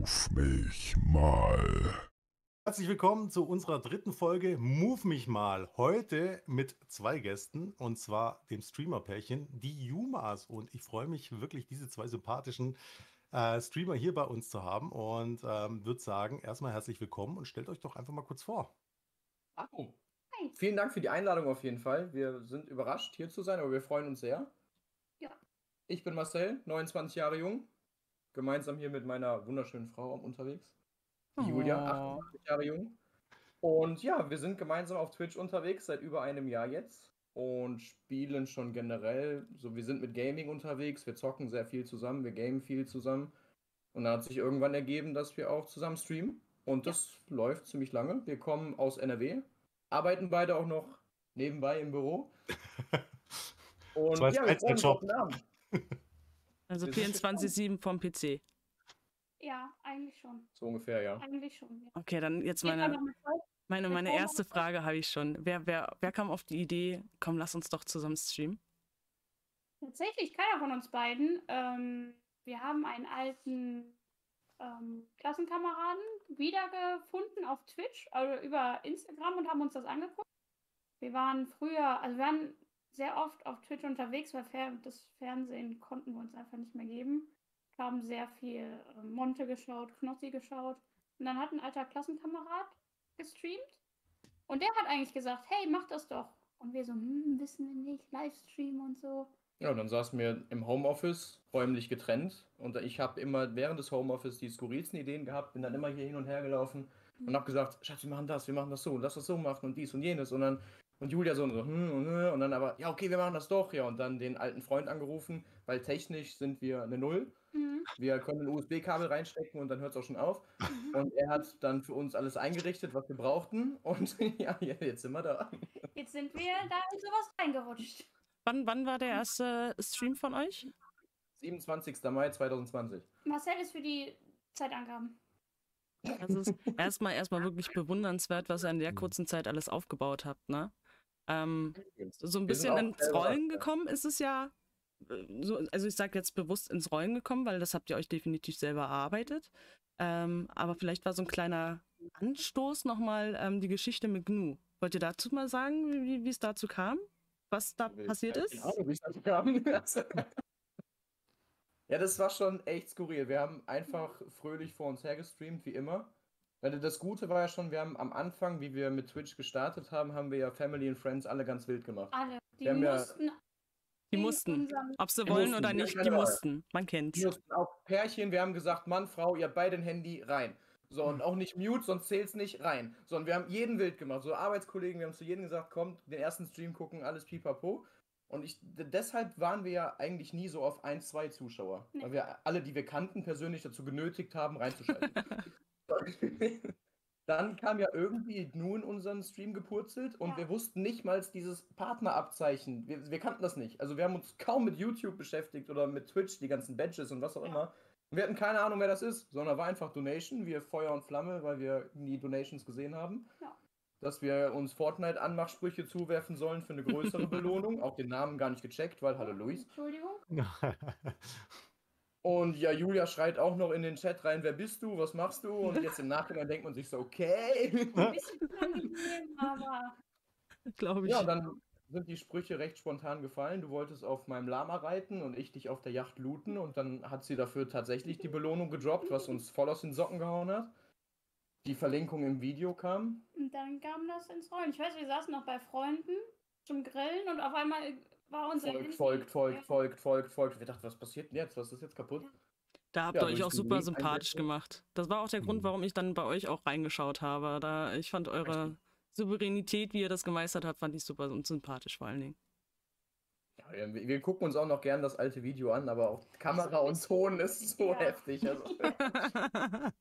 Ruf mich mal. Herzlich willkommen zu unserer dritten Folge Move mich mal. Heute mit zwei Gästen und zwar dem Streamer-Pärchen, die Yumas. Und ich freue mich wirklich, diese zwei sympathischen äh, Streamer hier bei uns zu haben und ähm, würde sagen, erstmal herzlich willkommen und stellt euch doch einfach mal kurz vor. Hallo. Vielen Dank für die Einladung auf jeden Fall. Wir sind überrascht, hier zu sein, aber wir freuen uns sehr. Ja. Ich bin Marcel, 29 Jahre jung. Gemeinsam hier mit meiner wunderschönen Frau unterwegs. Die Julia, Oh. 28 Jahre jung. Und ja, wir sind gemeinsam auf Twitch unterwegs seit über einem Jahr jetzt und spielen schon generell. So, wir sind mit Gaming unterwegs, wir zocken sehr viel zusammen, wir gamen viel zusammen. Und dann hat sich irgendwann ergeben, dass wir auch zusammen streamen. Und das läuft ziemlich lange. Wir kommen aus NRW, arbeiten beide auch noch nebenbei im Büro. Und So als ja, wir freuen uns auf den Abend. Also Wir sind 24-7 vom PC. Ja, eigentlich schon. So ungefähr, ja. Eigentlich schon. Ja. Okay, dann jetzt meine, meine, meine erste Frage habe ich schon. Wer, wer, wer kam auf die Idee, komm, lass uns doch zusammen streamen? Tatsächlich keiner von uns beiden. Ähm, wir haben einen alten ähm, Klassenkameraden wiedergefunden auf Twitch, also über Instagram und haben uns das angeguckt. Wir waren früher, also wir waren sehr oft auf Twitch unterwegs, weil Fer das Fernsehen konnten wir uns einfach nicht mehr geben. Wir haben sehr viel äh, Monte geschaut, Knossi geschaut. Und dann hat ein alter Klassenkamerad gestreamt. Und der hat eigentlich gesagt, hey, mach das doch. Und wir so, hm, wissen wir nicht, Livestream und so. Ja, und dann saßen wir im Homeoffice, räumlich getrennt. Und ich habe immer während des Homeoffice die skurrilsten Ideen gehabt, bin dann immer hier hin und her gelaufen und habe gesagt, Schatz, wir machen das, wir machen das so, lass das so machen und dies und jenes. Und dann, und Julia so, und so hm, und, äh, und dann aber, ja, okay, wir machen das doch. Ja, und dann den alten Freund angerufen, weil technisch sind wir eine Null. Mhm. Wir können ein USB-Kabel reinstecken und dann hört es auch schon auf. Und er hat dann für uns alles eingerichtet, was wir brauchten. Und ja, ja, jetzt sind wir da. Jetzt sind wir da in sowas reingerutscht. Wann, wann war der erste Stream von euch? 27. Mai 2020. Marcel ist für die Zeitangaben. Das ist erstmal erstmal wirklich bewundernswert, was ihr in der kurzen Zeit alles aufgebaut habt, ne? Ähm, so ein bisschen ins Rollen gekommen ist es ja. äh, So, also ich sage jetzt bewusst ins Rollen gekommen, weil das habt ihr euch definitiv selber erarbeitet. Ähm, aber vielleicht war so ein kleiner Anstoß nochmal ähm, die Geschichte mit Gnu. Wollt ihr dazu mal sagen, wie, wie es dazu kam? Was da passiert Ja, ist? Ahnung, wie es dazu kam. ja, das war schon echt skurril. Wir haben einfach fröhlich vor uns hergestreamt, wie immer. Weil Das Gute war ja schon, wir haben am Anfang, wie wir mit Twitch gestartet haben, haben wir ja Family and Friends alle ganz wild gemacht. Alle. Die Wir haben ja- mussten. Die mussten. Ob sie Die wollen mussten, oder nicht, die Wahl. mussten. Man kennt's. Wir mussten auch Pärchen, wir haben gesagt, Mann, Frau, ihr habt beide ein Handy rein. So, und auch nicht mute, sonst zählt's nicht rein. So, und wir haben jeden wild gemacht. So, Arbeitskollegen, wir haben zu jedem gesagt, kommt, den ersten Stream gucken, alles pipapo. Und ich, deshalb waren wir ja eigentlich nie so auf ein, zwei Zuschauer. Nee. Weil wir alle, die wir kannten, persönlich dazu genötigt haben, reinzuschalten. Dann kam ja irgendwie nun unseren Stream gepurzelt und Ja. wir wussten nicht mal dieses Partnerabzeichen. Wir, wir kannten das nicht. Also wir haben uns kaum mit YouTube beschäftigt oder mit Twitch, die ganzen Badges und was auch Ja. immer. Und wir hatten keine Ahnung, wer das ist, sondern war einfach Donation, wir Feuer und Flamme, weil wir nie Donations gesehen haben. Ja. Dass wir uns Fortnite-Anmachsprüche zuwerfen sollen für eine größere Belohnung. Auch den Namen gar nicht gecheckt, weil, hallo Luis. Entschuldigung. Und ja, Julia schreit auch noch in den Chat rein, wer bist du, was machst du? Und jetzt im Nachhinein denkt man sich so, okay. Ein bisschen unangenehm, aber Glaube ich. Ja, und dann sind die Sprüche recht spontan gefallen. Du wolltest auf meinem Lama reiten und ich dich auf der Yacht looten und dann hat sie dafür tatsächlich die Belohnung gedroppt, was uns voll aus den Socken gehauen hat. Die Verlinkung im Video kam. und dann kam das ins Rollen. Ich weiß, wir saßen noch bei Freunden zum Grillen und auf einmal war unser Folgt, Handy- folgt, folgt, Ja. folgt, folgt, folgt. Wir dachten, was passiert denn jetzt? Was ist jetzt kaputt? Da habt Ja, ihr euch durch auch super sympathisch gemacht. Das war auch der Grund, Mhm. warum ich dann bei euch auch reingeschaut habe. Da ich fand eure Souveränität, wie ihr das gemeistert habt, fand ich super und sympathisch vor allen Dingen. Ja, wir, wir gucken uns auch noch gern das alte Video an, aber auch Kamera und Ton ist so Ja. heftig. Also,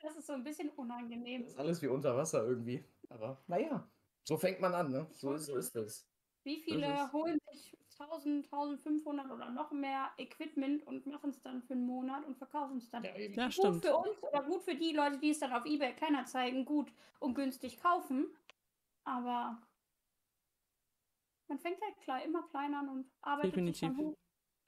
Das ist so ein bisschen unangenehm. das ist alles wie unter Wasser irgendwie. Aber naja, so fängt man an, ne? So, ist- so ist es. Wie viele holen sich 1000, 1500 oder noch mehr Equipment und machen es dann für einen Monat und verkaufen es dann? Ja, eben. Ja, gut stimmt. für uns oder gut für die Leute, die es dann auf eBay Kleinanzeigen gut und günstig kaufen. Aber man fängt halt klein, immer klein an und arbeitet sich dann Definitiv. hoch.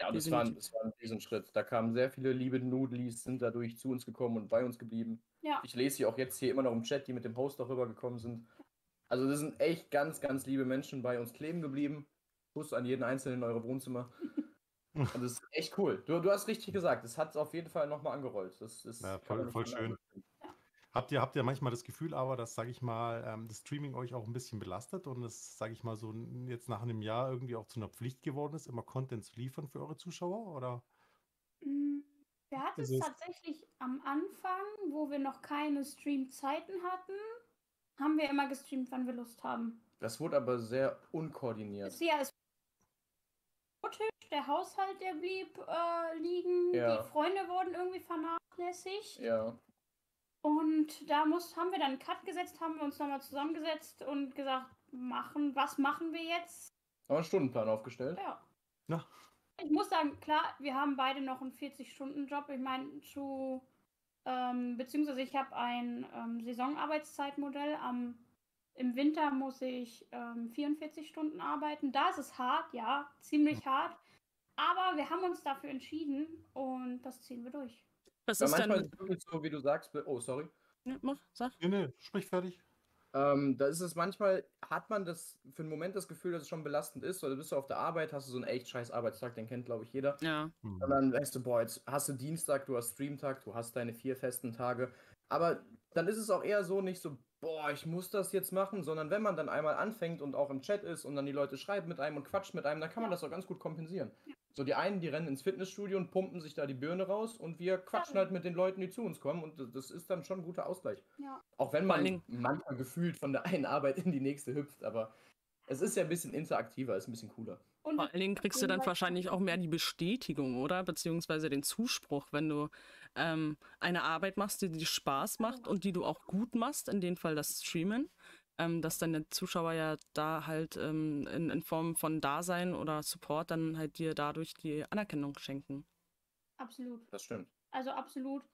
Ja, das war, ein- Definitiv. das war ein Riesenschritt. Da kamen sehr viele liebe Noodlies, sind dadurch zu uns gekommen und bei uns geblieben. Ja. Ich lese sie auch jetzt hier immer noch im Chat, die mit dem Host darüber gekommen sind. Also das sind echt ganz, ganz liebe Menschen bei uns kleben geblieben. Kuss an jeden Einzelnen in eure Wohnzimmer. Und das ist echt cool. Du, du hast richtig gesagt, es hat auf jeden Fall nochmal angerollt. Das ist Ja, voll- voll schön. Habt ihr, habt ihr manchmal das Gefühl aber, dass, sage ich mal, ähm, das Streaming euch auch ein bisschen belastet und es, sage ich mal, so jetzt nach einem Jahr irgendwie auch zu einer Pflicht geworden ist, immer Content zu liefern für eure Zuschauer? Oder? Mm, Wir hatten Es es ist- tatsächlich am Anfang, wo wir noch keine Streamzeiten hatten, haben wir immer gestreamt, wann wir Lust haben. Das wurde aber sehr unkoordiniert. Ja, es der Haushalt, der blieb äh, liegen, Ja. die Freunde wurden irgendwie vernachlässigt. Ja. Und da muss, haben wir dann einen Cut gesetzt, haben wir uns nochmal zusammengesetzt und gesagt, machen, was machen wir jetzt? Haben wir einen Stundenplan aufgestellt. Ja. Ja. Ich muss sagen, klar, wir haben beide noch einen 40-Stunden-Job. Ich meine, zu, ähm, beziehungsweise ich habe ein ähm, Saisonarbeitszeitmodell. Am, Im Winter muss ich ähm, 44 Stunden arbeiten. Da ist es hart, ja, ziemlich hart. Aber wir haben uns dafür entschieden und das ziehen wir durch. Was Ja, ist manchmal denn. ist es wirklich so, wie du sagst. Oh, sorry. Ja, mach, sag. Nee, nee, sprich fertig. Ähm, da ist es manchmal, hat man das für einen Moment das Gefühl, dass es schon belastend ist, oder bist du auf der Arbeit, hast du so einen echt scheiß Arbeitstag, den kennt, glaube ich, jeder. Ja. Hm. Und dann weißt du, boah, jetzt hast du Dienstag, du hast Streamtag, du hast deine vier festen Tage. Aber dann ist es auch eher so nicht so, boah, ich muss das jetzt machen, sondern wenn man dann einmal anfängt und auch im Chat ist und dann die Leute schreiben mit einem und quatscht mit einem, dann kann man Ja. das auch ganz gut kompensieren. So, die einen, die rennen ins Fitnessstudio und pumpen sich da die Birne raus und wir quatschen Ja. halt mit den Leuten, die zu uns kommen und das- ist dann schon ein guter Ausgleich. Ja. Auch wenn man manchmal gefühlt von der einen Arbeit in die nächste hüpft, aber es ist ja ein bisschen interaktiver, ist ein bisschen cooler. Und Vor allen Dingen kriegst du dann wahrscheinlich auch mehr die Bestätigung, oder? Beziehungsweise den Zuspruch, wenn du ähm, eine Arbeit machst, die dir Spaß macht und die du auch gut machst, in dem Fall das Streamen, ähm, dass dann der Zuschauer ja da halt ähm, in, in Form von Dasein oder Support dann halt dir dadurch die Anerkennung schenken. absolut. Das stimmt. Also absolut.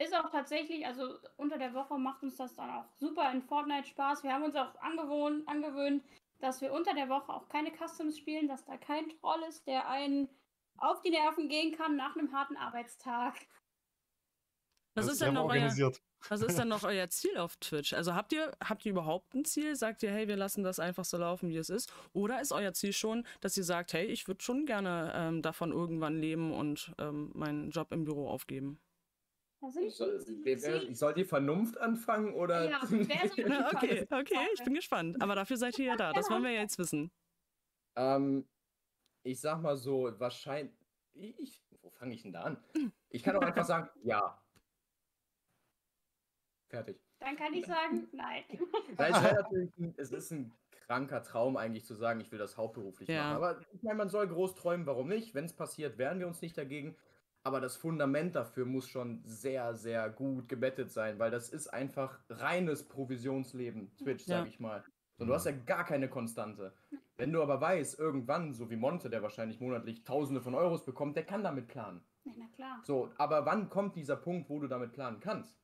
Ist auch tatsächlich, also unter der Woche macht uns das dann auch super in Fortnite Spaß. Wir haben uns auch angewohnt, angewöhnt, dass wir unter der Woche auch keine Customs spielen, dass da kein Troll ist, der einen auf die Nerven gehen kann nach einem harten Arbeitstag. Was Das ist denn noch euer, was ist denn noch euer Ziel auf Twitch? Also habt ihr, habt ihr überhaupt ein Ziel? Sagt ihr, hey, wir lassen das einfach so laufen, wie es ist? Oder ist euer Ziel schon, dass ihr sagt, hey, ich würde schon gerne ähm, davon irgendwann leben und ähm, meinen Job im Büro aufgeben? Ich soll, ich soll die Vernunft anfangen oder? Ja, Na, okay, okay, ich bin gespannt. Aber dafür seid ihr ja da. Das wollen wir ja jetzt wissen. ähm, ich sag mal so, wahrscheinlich. Ich, wo fange ich denn da an? Ich kann auch einfach sagen, ja. Fertig. Dann kann ich sagen, nein. Weil es, natürlich ein, es ist ein kranker Traum eigentlich zu sagen, ich will das hauptberuflich Ja. machen. Aber ich meine, man soll groß träumen, warum nicht? Wenn es passiert, wehren wir uns nicht dagegen. Aber das Fundament dafür muss schon sehr, sehr gut gebettet sein, weil das ist einfach reines Provisionsleben, Twitch, Ja. sag ich mal. Und du hast ja gar keine Konstante. Wenn du aber weißt, irgendwann, so wie Monte, der wahrscheinlich monatlich Tausende von Euros bekommt, der kann damit planen. Ja, na klar. So, aber wann kommt dieser Punkt, wo du damit planen kannst?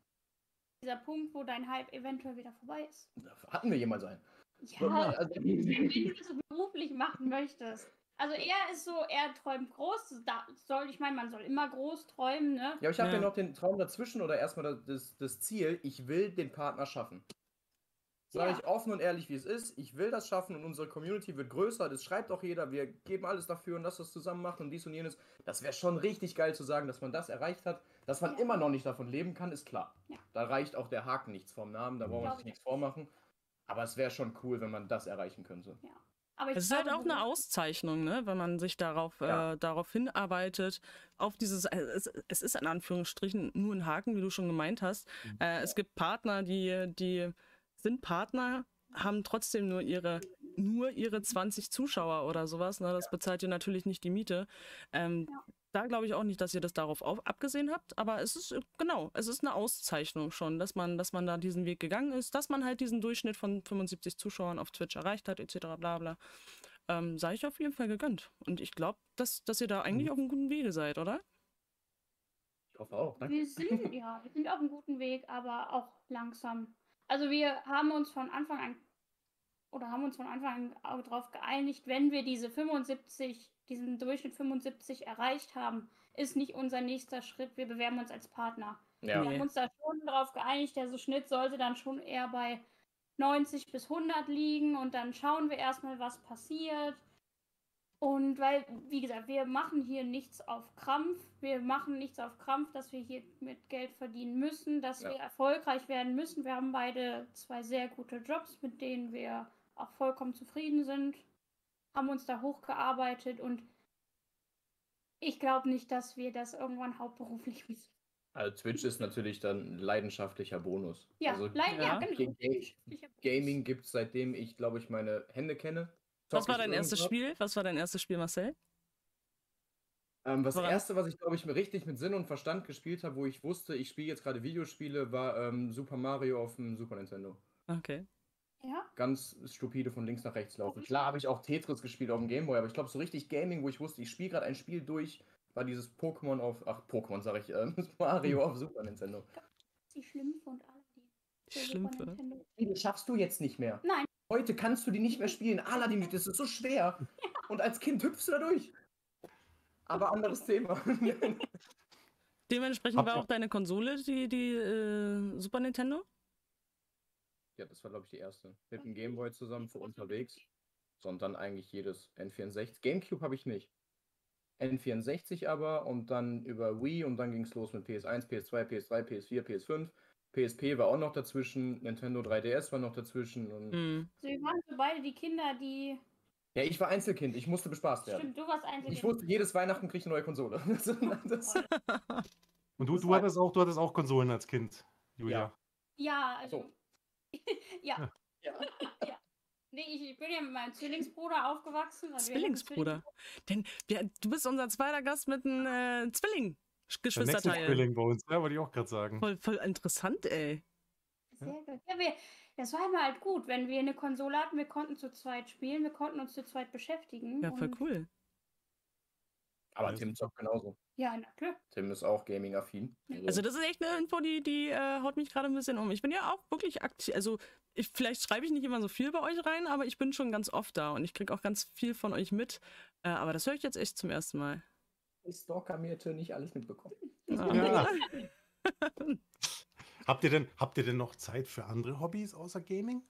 Dieser Punkt, wo dein Hype eventuell wieder vorbei ist. Hatten wir jemals einen. Ja, Also, wenn du das so beruflich machen möchtest. Also er ist so, er träumt groß. Da soll, ich meine, man soll immer groß träumen, ne? Ja, ich habe ja. Ja. noch den Traum dazwischen oder erstmal das, das, das Ziel, ich will den Partner schaffen. Sage Ja. ich offen und ehrlich, wie es ist. Ich will das schaffen und unsere Community wird größer. Das schreibt auch jeder. Wir geben alles dafür und lass das zusammen machen und dies und jenes. Das wäre schon richtig geil zu sagen, dass man das erreicht hat. Dass man Ja. immer noch nicht davon leben kann, ist klar. Ja. Da reicht auch der Haken nichts vom Namen. Da braucht man Glaub sich ich nichts vormachen. Aber es wäre schon cool, wenn man das erreichen könnte. Aber ich Es ist halt auch eine Auszeichnung, ne? wenn man sich darauf, Ja. äh, darauf hinarbeitet, auf dieses, äh, es, es ist in Anführungsstrichen nur ein Haken, wie du schon gemeint hast. Äh, es gibt Partner, die, die sind Partner, haben trotzdem nur ihre, nur ihre 20 Zuschauer oder sowas. Ne? Das bezahlt ihr natürlich nicht die Miete. Ähm, Ja. Da glaube ich auch nicht, dass ihr das darauf auf, abgesehen habt, aber es ist, äh, genau, es ist eine Auszeichnung schon, dass man, dass man da diesen Weg gegangen ist, dass man halt diesen Durchschnitt von 75 Zuschauern auf Twitch erreicht hat, etc. bla bla ähm, sei ich auf jeden Fall gegönnt. Und ich glaube, dass, dass ihr da eigentlich auf einem guten Wege seid, oder? Ich hoffe auch. Danke. Wir sind, ja, wir sind auf einem guten Weg, aber auch langsam. Also wir haben uns von Anfang an oder haben uns von Anfang an darauf geeinigt, wenn wir diese 75, diesen Durchschnitt 75 erreicht haben, ist nicht unser nächster Schritt, wir bewerben uns als Partner. Ja. Wir haben uns da schon darauf geeinigt, der so Schnitt sollte dann schon eher bei 90 bis 100 liegen und dann schauen wir erstmal, was passiert. Und weil, wie gesagt, wir machen hier nichts auf Krampf. Wir machen nichts auf Krampf, dass wir hier mit Geld verdienen müssen, dass Ja. wir erfolgreich werden müssen. Wir haben beide zwei sehr gute Jobs, mit denen wir auch vollkommen zufrieden sind, haben uns da hochgearbeitet und ich glaube nicht, dass wir das irgendwann hauptberuflich müssen. Also Twitch ist natürlich dann ein leidenschaftlicher Bonus. Ja, also leider, ja. ja, genau. Hab- Gaming gibt es seitdem ich, glaube ich, meine Hände kenne. Was war dein erstes irgendwas. Spiel? Was war dein erstes Spiel, Marcel? Ähm, das Woran- erste, was ich, glaube ich, mir richtig mit Sinn und Verstand gespielt habe, wo ich wusste, ich spiele jetzt gerade Videospiele, war ähm, Super Mario auf dem Super Nintendo. Okay. Ja, Ganz stupide von links nach rechts laufen. Klar habe ich auch Tetris gespielt auf dem Gameboy, aber ich glaube, so richtig Gaming, wo ich wusste, ich spiele gerade ein Spiel durch, war dieses Pokémon auf, ach, Pokémon sage ich, ähm, Mario auf Super Nintendo. die Schlümpfe und Aladdin. Die Schlümpfe. Nintendo. Die schaffst du jetzt nicht mehr. Nein. Heute kannst du die nicht mehr spielen. Aladdin, das ist so schwer. Und als Kind hüpfst du da durch. Aber anderes Thema. Dementsprechend Habt war auch deine Konsole die, die äh, Super Nintendo? Ja, das war, glaube ich, die erste. Mit dem Gameboy zusammen für unterwegs. Sondern eigentlich jedes N64. Gamecube habe ich nicht. N64 aber und dann über Wii und dann ging es los mit PS1, PS2, PS3, PS4, PS5. PSP war auch noch dazwischen, Nintendo 3DS war noch dazwischen. Und. Also wir waren so beide die Kinder, die. Ja, ich war Einzelkind, ich musste bespaßt werden. Stimmt, du warst einzig. Ich wusste, jedes Weihnachten kriege ich eine neue Konsole. das, Und du, du, hattest auch, du hattest auch Konsolen als Kind, Julia. Ja, also. So. ja. Ja. ja. Nee, ich, ich bin ja mit meinem Zwillingsbruder aufgewachsen. also Zwillingsbruder. Denn wir, du bist unser zweiter Gast mit einem äh, Zwilling. Der Geschwisterteil. Zwilling bei uns, ja, wollte ich auch gerade sagen. Voll, voll interessant, ey. Sehr gut. Ja, wir, das war immer halt gut, wenn wir eine Konsole hatten, wir konnten zu zweit spielen, wir konnten uns zu zweit beschäftigen. Ja, voll cool. aber Ja, Tim zockt genauso. Ja, na klar. Tim ist auch Gaming-affin. Also das ist echt eine Info, die, die äh, haut mich gerade ein bisschen um. Ich bin ja auch wirklich aktiv. Also ich, vielleicht schreibe ich nicht immer so viel bei euch rein, aber ich bin schon ganz oft da und ich kriege auch ganz viel von euch mit. Äh, aber das höre ich jetzt echt zum ersten Mal. Ich Stalker mir nicht alles mitbekommen. Ja. Habt ihr, denn, habt ihr denn noch Zeit für andere Hobbys außer Gaming?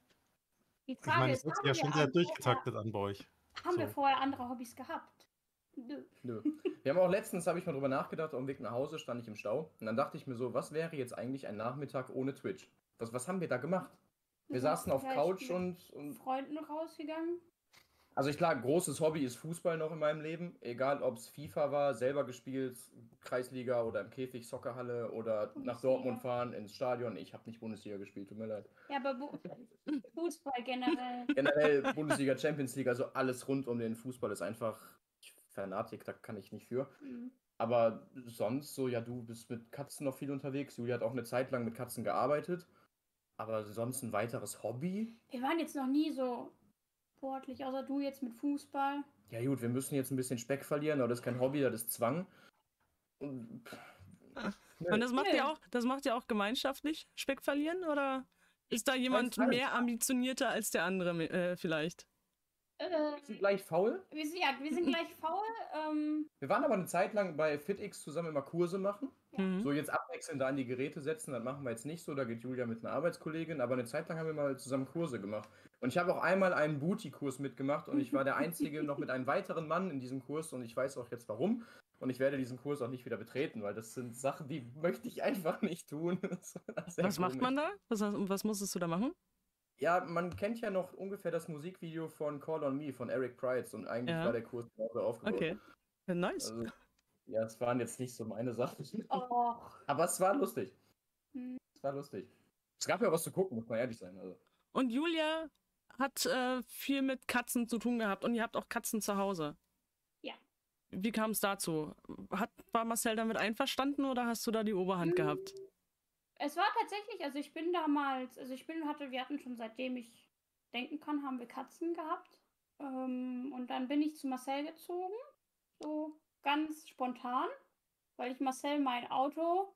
Die Ich Frage meine, ist, es wird haben, ja wir schon sehr durchgetaktet an bei euch. haben wir So. vorher andere Hobbys gehabt? Nö. Nö. Wir haben auch letztens, habe ich mal drüber nachgedacht, auf dem Weg nach Hause stand ich im Stau. Und dann dachte ich mir so, was wäre jetzt eigentlich ein Nachmittag ohne Twitch? Was, was haben wir da gemacht? Wir saßen auf Couch und, und. Freunden rausgegangen. Also ich klar, großes Hobby ist Fußball noch in meinem Leben. Egal ob es FIFA war, selber gespielt, Kreisliga oder im Käfig, Soccerhalle oder nach Bundesliga. Dortmund fahren, ins Stadion. Ich habe nicht Bundesliga gespielt, tut mir leid. Ja, aber Fußball generell. Generell Bundesliga, Champions League, also alles rund um den Fußball ist einfach Fanatik, da kann ich nicht für. Mhm. Aber sonst so, ja, du bist mit Katzen noch viel unterwegs. Julia hat auch eine Zeit lang mit Katzen gearbeitet. Aber sonst ein weiteres Hobby? Wir waren jetzt noch nie so sportlich, außer du jetzt mit Fußball. Ja gut, wir müssen jetzt ein bisschen Speck verlieren, aber das ist kein Hobby, das ist Zwang. Und, Und das macht Nö. ihr auch, das macht ihr auch gemeinschaftlich, Speck verlieren? Oder ist da jemand mehr ambitionierter als der andere äh, vielleicht? Äh, wir sind gleich faul. wir, sind, ja, wir sind gleich faul. Ähm, Wir waren aber eine Zeit lang bei FitX zusammen immer Kurse machen. Mhm. So jetzt abwechselnd da an die Geräte setzen, das machen wir jetzt nicht so. Da geht Julia mit einer Arbeitskollegin, aber eine Zeit lang haben wir mal zusammen Kurse gemacht. Und ich habe auch einmal einen Booty-Kurs mitgemacht und ich war der Einzige noch mit einem weiteren Mann in diesem Kurs und ich weiß auch jetzt warum. Und ich werde diesen Kurs auch nicht wieder betreten, weil das sind Sachen, die möchte ich einfach nicht tun. Was macht komisch. man da? Was, was musstest du da machen? Ja, man kennt ja noch ungefähr das Musikvideo von Call on Me von Eric Price und eigentlich Ja. war der Kurs genauso aufgebaut. Okay. Ja, nice. Also, ja, es waren jetzt nicht so meine Sachen. och. Aber es war lustig. Hm. Es war lustig. Es gab ja was zu gucken, muss man ehrlich sein. Also. Und Julia hat äh, viel mit Katzen zu tun gehabt und ihr habt auch Katzen zu Hause. Ja. Wie kam es dazu? Hat, war Marcel damit einverstanden oder hast du da die Oberhand Hm. gehabt? Es war tatsächlich, also ich bin damals, also ich bin, hatte, wir hatten schon seitdem ich denken kann, haben wir Katzen gehabt. Ähm, und dann bin ich zu Marcel gezogen, so ganz spontan, weil ich Marcel mein Auto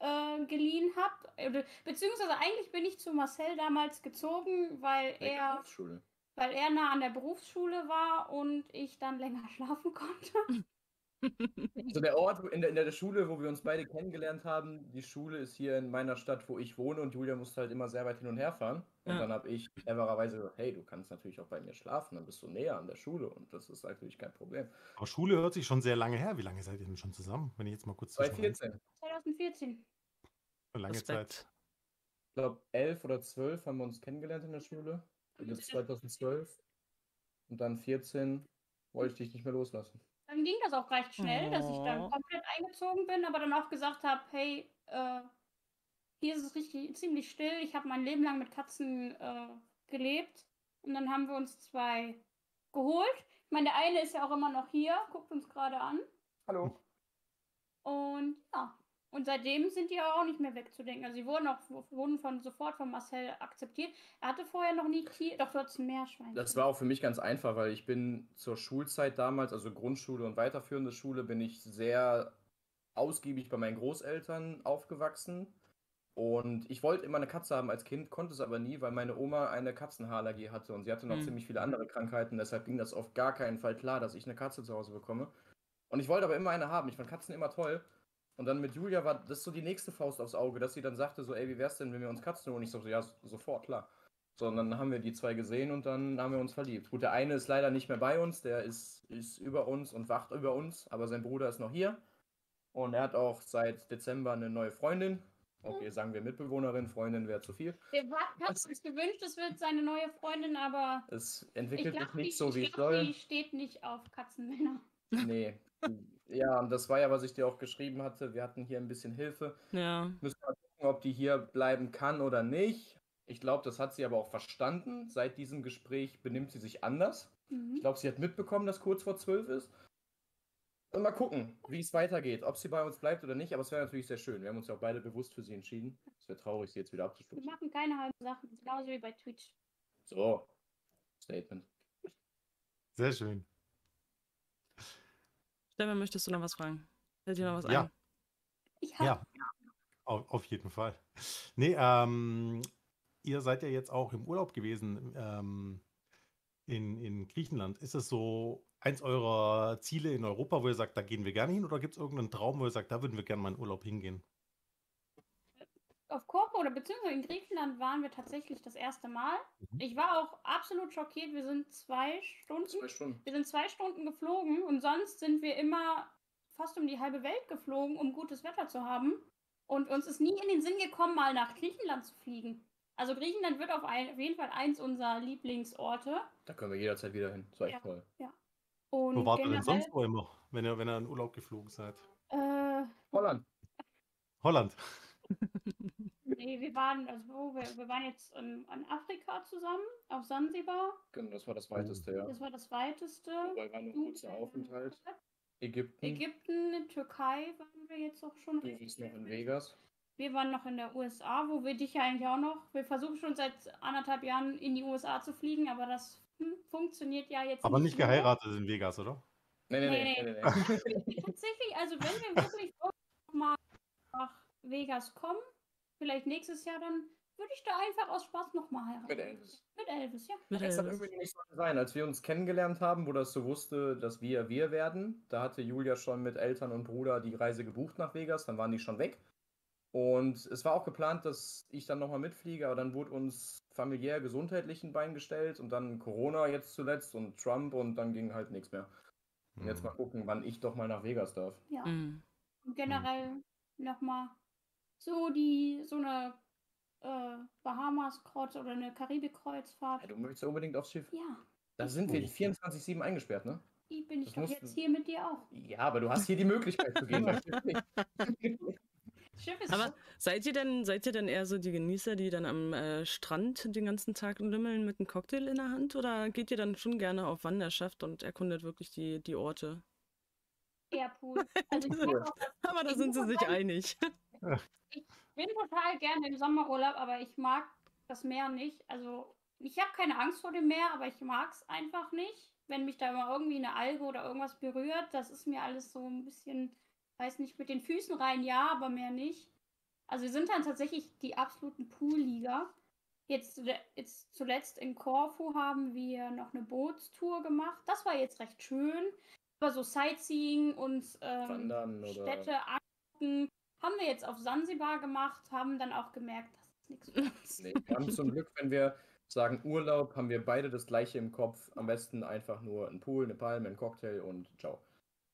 äh, geliehen habe. Beziehungsweise eigentlich bin ich zu Marcel damals gezogen, weil er, weil er nah an der Berufsschule war und ich dann länger schlafen konnte. Also der Ort in der, in der Schule, wo wir uns beide kennengelernt haben, die Schule ist hier in meiner Stadt, wo ich wohne und Julia musste halt immer sehr weit hin und her fahren. Und Ja. dann habe ich clevererweise gesagt, hey, du kannst natürlich auch bei mir schlafen, dann bist du näher an der Schule und das ist natürlich kein Problem. Aber Schule hört sich schon sehr lange her. Wie lange seid ihr denn schon zusammen? Wenn ich jetzt mal kurz zwischen- 2014. 2014. Eine lange Respekt. Zeit. Ich glaube, 11 oder 12 haben wir uns kennengelernt in der Schule. Und jetzt 2012. Und dann 14 wollte ich dich nicht mehr loslassen. Dann ging das auch recht schnell, dass ich dann Oh. komplett eingezogen bin, aber dann auch gesagt habe, hey, äh, hier ist es richtig ziemlich still. Ich habe mein Leben lang mit Katzen äh, gelebt. Und dann haben wir uns zwei geholt. Ich meine, der eine ist ja auch immer noch hier, guckt uns gerade an. Hallo. Und ja, und seitdem sind die auch nicht mehr wegzudenken. Also sie wurden auch wurden von sofort von Marcel akzeptiert. Er hatte vorher noch nie Tier, doch hattest ein Meerschwein. Das war auch für mich ganz einfach, weil ich bin zur Schulzeit damals, also Grundschule und weiterführende Schule, bin ich sehr ausgiebig bei meinen Großeltern aufgewachsen. Und ich wollte immer eine Katze haben als Kind, konnte es aber nie, weil meine Oma eine Katzenhaarallergie hatte und sie hatte noch Hm. ziemlich viele andere Krankheiten. Deshalb ging das auf gar keinen Fall klar, dass ich eine Katze zu Hause bekomme. Und ich wollte aber immer eine haben. Ich fand Katzen immer toll. Und dann mit Julia war das so die nächste Faust aufs Auge, dass sie dann sagte so, ey, wie wär's denn, wenn wir uns Katzen holen? Und ich so, ja, sofort, klar. So, und dann haben wir die zwei gesehen und dann haben wir uns verliebt. Gut, der eine ist leider nicht mehr bei uns, der ist, ist über uns und wacht über uns, aber sein Bruder ist noch hier. Und er hat auch seit Dezember eine neue Freundin. Okay, sagen wir Mitbewohnerin, Freundin wäre zu viel. Wir hatten uns gewünscht, es wird seine neue Freundin, aber Es entwickelt sich nicht die, so, wie ich soll. die steht nicht auf Katzenmänner. Nee. Ja, und das war ja, was ich dir auch geschrieben hatte. Wir hatten hier ein bisschen Hilfe. Ja. Müssen wir gucken, ob die hier bleiben kann oder nicht. Ich glaube, das hat sie aber auch verstanden. Seit diesem Gespräch benimmt sie sich anders. Ich Mhm. glaube, sie hat mitbekommen, dass kurz vor zwölf ist. Und mal gucken, wie es weitergeht, ob sie bei uns bleibt oder nicht. Aber es wäre natürlich sehr schön. Wir haben uns ja auch beide bewusst für sie entschieden. Es wäre traurig, sie jetzt wieder Wir abzustoßen. machen keine halben Sachen, genauso wie bei Twitch. So, Statement. Sehr schön. Stefan, möchtest du noch was fragen? Fällt dir noch was Ja. ein? Ich habe Ja, auf, auf jeden Fall. Nee, ähm, ihr seid ja jetzt auch im Urlaub gewesen ähm, in, in Griechenland. Ist es so eins eurer Ziele in Europa, wo ihr sagt, da gehen wir gerne hin? Oder gibt es irgendeinen Traum, wo ihr sagt, da würden wir gerne mal in Urlaub hingehen? Oder beziehungsweise in Griechenland waren wir tatsächlich das erste Mal. Mhm. Ich war auch absolut schockiert. Wir sind zwei Stunden, Zwei Stunden. wir sind zwei Stunden geflogen und sonst sind wir immer fast um die halbe Welt geflogen, um gutes Wetter zu haben. Und uns ist nie in den Sinn gekommen, mal nach Griechenland zu fliegen. Also Griechenland wird auf, ein, auf jeden Fall eins unserer Lieblingsorte. Da können wir jederzeit wieder hin. Das war echt Ja. toll. Und Wo wart ihr denn sonst wo immer, wenn ihr, wenn ihr in Urlaub geflogen seid? Äh, Holland. Holland. nee, wir waren, also wo, wir, wir waren jetzt in, in Afrika zusammen, auf Sansibar. Genau, das war das weiteste, ja. Das war das weiteste. Wobei war nur ein kurzer Aufenthalt. Ägypten. Ägypten, Türkei waren wir jetzt auch schon. Du bist noch in Vegas. Wir waren noch in der USA, wo wir dich ja eigentlich auch noch. Wir versuchen schon seit anderthalb Jahren in die USA zu fliegen, aber das hm, funktioniert ja jetzt Aber nicht so. geheiratet in Vegas, oder? Nee, nee, nee. Nee, nee, nee. Tatsächlich, also wenn wir wirklich noch mal nach Vegas kommen, vielleicht nächstes Jahr, dann würde ich da einfach aus Spaß nochmal heiraten. Mit Elvis. Mit Elvis, ja. Mit Es hat irgendwie nicht so sein. Als wir uns kennengelernt haben, wo das so wusste, dass wir wir werden, da hatte Julia schon mit Eltern und Bruder die Reise gebucht nach Vegas, dann waren die schon weg. Und es war auch geplant, dass ich dann nochmal mitfliege, aber dann wurde uns familiär gesundheitlich ein Bein gestellt und dann Corona jetzt zuletzt und Trump und dann ging halt nichts mehr. Und jetzt mal gucken, wann ich doch mal nach Vegas darf. ja. Mhm. Und generell nochmal so die, so eine äh, Bahamas-Kreuz oder eine Karibik-Kreuzfahrt. Ja, du möchtest ja unbedingt aufs Schiff. Ja, Da sind wir 24-7 eingesperrt, ne? die bin ich Das doch jetzt hier mit dir auch. Ja, aber du hast hier die Möglichkeit zu gehen. das Schiff nicht. Aber seid ihr denn, seid ihr denn eher so die Genießer, die dann am äh, Strand den ganzen Tag lümmeln mit einem Cocktail in der Hand? Oder geht ihr dann schon gerne auf Wanderschaft und erkundet wirklich die, die Orte? eher Pool. Also ich, Cool. mag auch, Aber da Ich sind sie sich einig. Ich bin total gerne im Sommerurlaub, aber ich mag das Meer nicht. Also ich habe keine Angst vor dem Meer, aber ich mag es einfach nicht. Wenn mich da mal irgendwie eine Alge oder irgendwas berührt, das ist mir alles so ein bisschen, weiß nicht, mit den Füßen rein ja, aber mehr nicht. Also wir sind dann tatsächlich die absoluten Poolliga. Jetzt, zule- jetzt zuletzt in Korfu haben wir noch eine Bootstour gemacht. Das war jetzt recht schön. Aber so Sightseeing und ähm, Städte angucken haben wir jetzt auf Sansibar gemacht, haben dann auch gemerkt, das ist nichts für uns. Nee, wir haben zum Glück, wenn wir sagen Urlaub, haben wir beide das gleiche im Kopf. Am besten einfach nur ein Pool, eine Palme, ein Cocktail und ciao.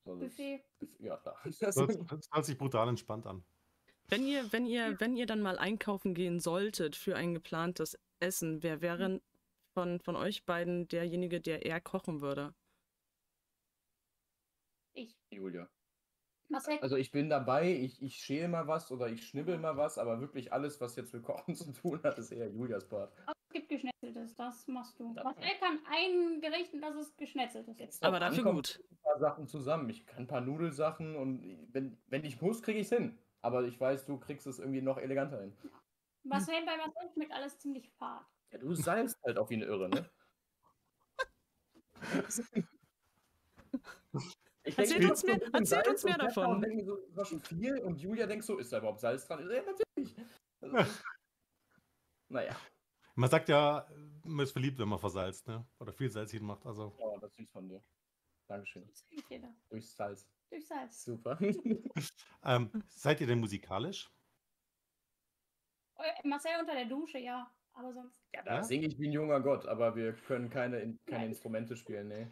So, das- Buffet. Ja, klar. Das, das hört sich brutal entspannt an. Wenn ihr, wenn ihr, wenn ihr dann mal einkaufen gehen solltet für ein geplantes Essen, wer wäre von, von euch beiden derjenige, der eher kochen würde? Ich. Julia. Marcel, Also ich bin dabei, ich, ich schäle mal was oder ich schnibbel mal was, aber wirklich alles, was jetzt mit Kochen zu tun hat, ist eher Julias Part. es gibt Geschnetzeltes, das machst du. Das- Marcel kann ein Gericht und das ist Geschnetzeltes. Jetzt Aber dafür gut. Ein paar Sachen zusammen. Ich kann ein paar Nudelsachen und wenn, wenn ich muss, kriege ich es hin. Aber ich weiß, du kriegst es irgendwie noch eleganter hin. Marcel, bei Marcel schmeckt alles ziemlich fad. Ja, du salzt halt auf wie eine Irre, ne? Ich Erzählt denk, uns mehr- erzählt uns mehr davon. Und denk mir so, das war schon viel und Julia denkt so, ist da überhaupt Salz dran? Ja, natürlich. Also, naja, Man sagt ja, man ist verliebt, wenn man versalzt, ne? Oder viel Salz macht. Also, oh, das ist süß von dir. Dankeschön. Das kriegt jeder. Durchs Salz. Durch Salz. Super. ähm, seid ihr denn musikalisch? Eu- Marcel unter der Dusche, ja. Aber sonst. Ja, da Ja? singe ich wie ein junger Gott, aber wir können keine, in- keine Nein. Instrumente spielen, ne.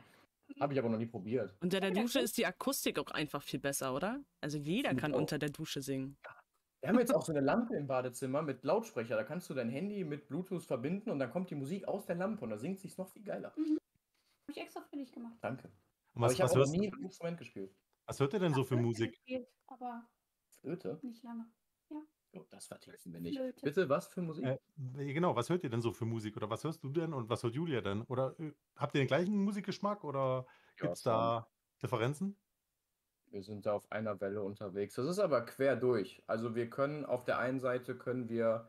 Habe ich aber noch nie probiert. Unter der Dusche ist die Akustik auch einfach viel besser, oder? Also jeder kann unter der Dusche singen. Wir haben jetzt auch so eine Lampe im Badezimmer mit Lautsprecher. Da kannst du dein Handy mit Bluetooth verbinden und dann kommt die Musik aus der Lampe und da singt sich's noch viel geiler. Habe ich extra für dich gemacht. Danke. Und Aber was, ich habe was, noch nie ein Instrument gespielt. was hört ihr denn so für Musik? gespielt, aber Flöte? nicht lange. Oh, das vertiefen wir nicht. Flöte. Bitte, was für Musik? Äh, genau, was hört ihr denn so für Musik? Oder was hörst du denn und was hört Julia denn? Oder äh, habt ihr den gleichen Musikgeschmack oder Ja, gibt es da Differenzen? Wir sind da auf einer Welle unterwegs. Das ist aber quer durch. Also wir können auf der einen Seite können wir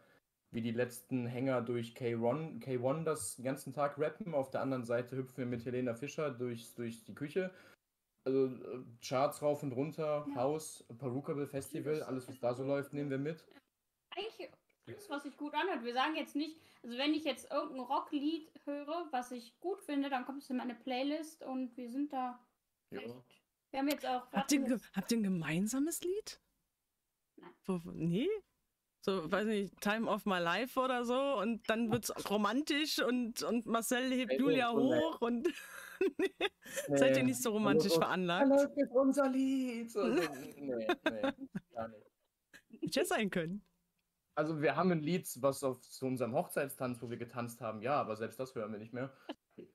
wie die letzten Hänger durch K1, K1 das den ganzen Tag rappen. Auf der anderen Seite hüpfen wir mit Helena Fischer durch, durch die Küche. Also äh, Charts rauf und runter, Ja. Haus, Perukable Festival, alles was da so läuft, nehmen wir mit. Eigentlich das, was sich gut anhört. Wir sagen jetzt nicht, also wenn ich jetzt irgendein Rocklied höre, was ich gut finde, dann kommt es in meine Playlist und wir sind da. Ja. Wir haben jetzt auch. Habt ihr, habt ihr ein gemeinsames Lied? Nein. Wo- nee? So, weiß nicht, Time of My Life oder so und dann wird's romantisch und, und Marcel hebt Nee, Julia hoch und seid ihr nicht so romantisch Also, veranlagt? Hallo, ist unser Lied. So, so, nee, nee, gar nicht. Hätte ja sein können. Also wir haben ein Lied, was auf zu unserem Hochzeitstanz, wo wir getanzt haben, ja, aber selbst das hören wir nicht mehr.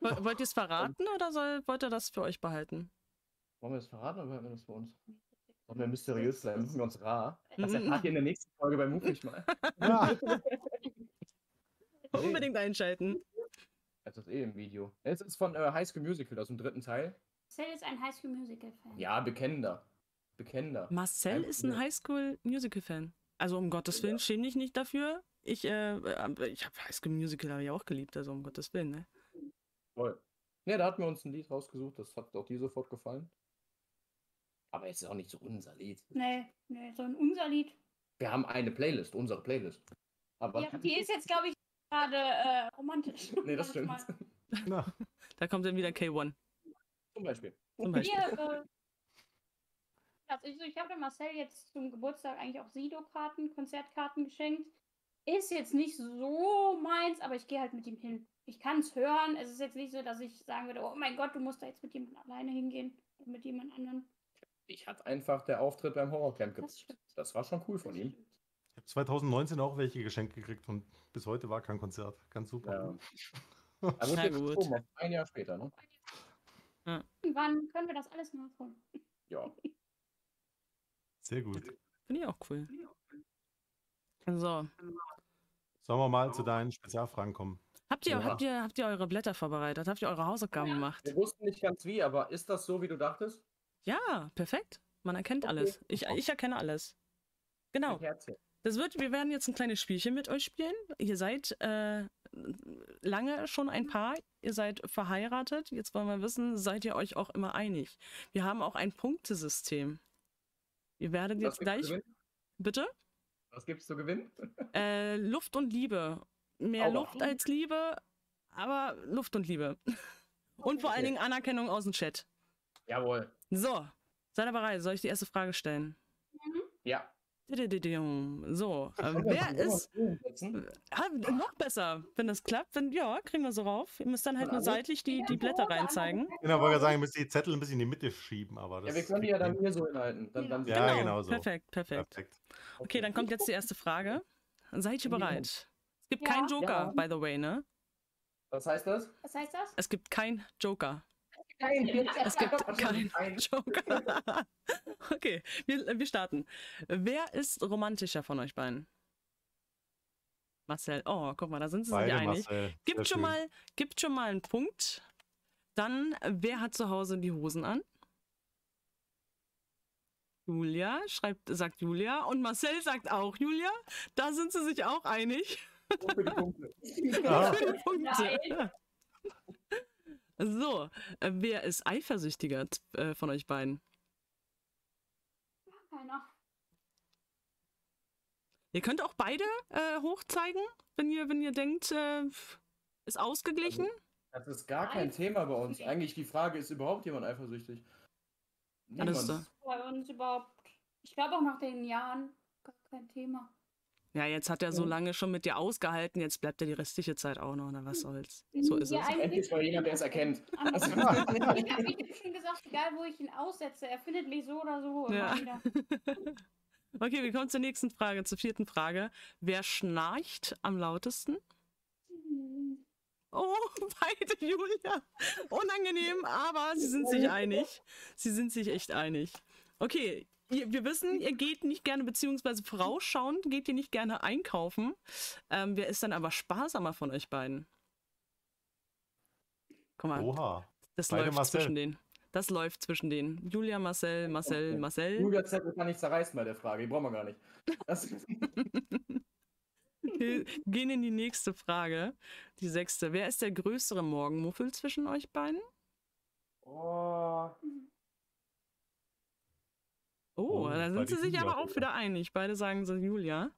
Woll- Wollt ihr es verraten oder soll, wollt ihr das für euch behalten? Wollen wir das verraten oder behalten wir das für uns? Wollen wir mysteriös sein? Müssen wir uns rar? Das Mhm. erfahrt ihr in der nächsten Folge bei Move mich mal. Ja, Nee. Unbedingt einschalten. Das ist eh im Video. Es ist von äh, High School Musical aus dem dritten Teil. Marcel ist ein High School Musical Fan. Ja, bekennender. Bekennender. Marcel ist ein Problem. Highschool-Musical-Fan. Also um Gottes Willen, schäme dich nicht dafür. Ich, äh, ich habe Highschool-Musical hab ich auch geliebt, also um Gottes Willen, ne? Voll. Ja, da hatten wir uns ein Lied rausgesucht, das hat auch dir sofort gefallen. Aber es ist auch nicht so unser Lied. Nee, nee, so ein unser Lied. Wir haben eine Playlist, unsere Playlist. Aber Ja, die ist jetzt, glaube ich, gerade äh, romantisch. nee, das stimmt. na, Da kommt dann wieder K1 Zum Beispiel. zum Beispiel. Wir, äh, also ich, ich habe dem Marcel jetzt zum Geburtstag eigentlich auch Sido-Karten, Konzertkarten geschenkt. Ist jetzt nicht so meins, aber ich gehe halt mit ihm hin. Ich kann es hören. Es ist jetzt nicht so, dass ich sagen würde, oh mein Gott, du musst da jetzt mit jemand alleine hingehen. Oder mit jemand anderen. Ich hatte einfach der Auftritt beim Horrorcamp Das gepasst. stimmt. Das war schon cool von Das ihm. ich habe 2019 auch welche geschenkt gekriegt und bis heute war kein Konzert. Ganz super. Ja. Wurde Na gut. auf ein Jahr später, ne? Irgendwann können wir das alles nachholen. Ja. Sehr gut. Finde ich auch cool. So. Sollen wir mal zu deinen Spezialfragen kommen? Habt ihr, Ja. habt, ihr, habt ihr eure Blätter vorbereitet? Habt ihr eure Hausaufgaben Ja. gemacht? Wir wussten nicht ganz wie, aber ist das so, wie du dachtest? Ja, perfekt. Man erkennt Okay. alles. Ich, ich erkenne alles. Genau. Das wird, wir werden jetzt ein kleines Spielchen mit euch spielen. Ihr seid äh, lange schon ein Paar, ihr seid verheiratet. Jetzt wollen wir wissen, seid ihr euch auch immer einig? Wir haben auch ein Punktesystem. Ihr werdet Was jetzt gleich. Bitte? Was gibt's zu gewinnen? Äh, Luft und Liebe. mehr Aua. Luft als Liebe, aber Luft und Liebe. Und vor allen. Dingen Anerkennung aus dem Chat. Jawohl. So, seid ihr bereit? Soll ich die erste Frage stellen? Ja. So, äh, wer ist? Ah, noch besser, wenn das klappt. Wenn, ja, kriegen wir so rauf. Ihr müsst dann halt nur seitlich die, die Blätter reinzeigen. Genau, wollte ich sagen, ihr müsst die Zettel ein bisschen in die Mitte schieben, aber das Ja, wir können die ja dann hier so hinhalten. Dann, dann Ja, genau so. Perfekt, perfekt. Perfekt. Okay, dann kommt jetzt die erste Frage. Seid ihr bereit? Es gibt Ja. keinen Joker, Ja. by the way, ne? Was heißt das? Was heißt das? Es gibt keinen Joker. Nein, Es gibt keinen Joker. okay, wir, wir starten. Wer ist romantischer von euch beiden? Marcel. Oh, guck mal, da sind sie sich Beide einig. Marcel. Sehr Gibt schon, schön. mal, gibt schon mal einen Punkt. Dann, wer hat zu Hause die Hosen an? Julia schreibt, sagt Julia und Marcel sagt auch Julia. Da sind sie sich auch einig. Für die Punkte. Ja. Für die Punkte. Nein. So, äh, wer ist eifersüchtiger äh, von euch beiden? Keiner. Ihr könnt auch beide äh, hochzeigen, wenn ihr, wenn ihr denkt, äh, ist ausgeglichen. Das ist gar kein Nein. Thema bei uns. Eigentlich die Frage, ist überhaupt jemand eifersüchtig? Alles Niemand. so. Bei uns überhaupt. Ich glaube auch nach den Jahren gar kein Thema. Ja, jetzt hat er so lange schon mit dir ausgehalten, jetzt bleibt er die restliche Zeit auch noch, oder was soll's. So ist Ja, es. Endlich mal jemand, der es erkennt. Also, Ich habe ihm schon gesagt, egal wo ich ihn aussetze, er findet mich so oder so immer Ja. wieder. Okay, wir kommen zur nächsten Frage, zur vierten Frage. Wer schnarcht am lautesten? Hm. Oh, beide Julia. Unangenehm, aber sie sind sich einig. Sie sind sich echt einig. Okay, wir wissen, ihr geht nicht gerne, beziehungsweise vorausschauend geht ihr nicht gerne einkaufen. Ähm, wer ist dann aber sparsamer von euch beiden? Guck mal, Oha. das beide läuft Marcel. zwischen denen. Das läuft zwischen denen. Julia, Marcel, Marcel, Okay. Marcel. Julia Zettel kann ich zerreißen bei der Frage. Die brauchen wir gar nicht. Das, Wir gehen in die nächste Frage. Die sechste. Wer ist der größere Morgenmuffel zwischen euch beiden? oh, Oh, Oh, da sind sie sich aber auch wieder einig. Beide sagen so Julia.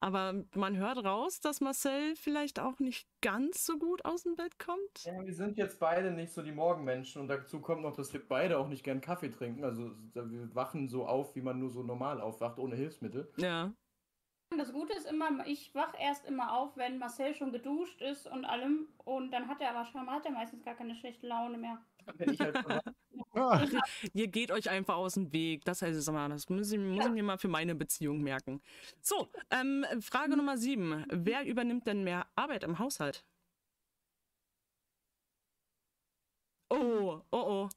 Aber man hört raus, dass Marcel vielleicht auch nicht ganz so gut aus dem Bett kommt. ja, wir sind jetzt beide nicht so die Morgenmenschen und dazu kommt noch, dass wir beide auch nicht gern Kaffee trinken. Also wir wachen so auf, wie man nur so normal aufwacht, ohne Hilfsmittel. Ja. Das Gute ist immer, ich wach erst immer auf, wenn Marcel schon geduscht ist und allem. Und dann hat er aber scheinbar hat er meistens gar keine schlechte Laune mehr. Halt schon Ah, Ihr geht euch einfach aus dem Weg. Das heißt, sag mal, das muss ich, muss ich mir mal für meine Beziehung merken. So, ähm, Frage Nummer sieben. Wer übernimmt denn mehr Arbeit im Haushalt? Oh, oh, oh.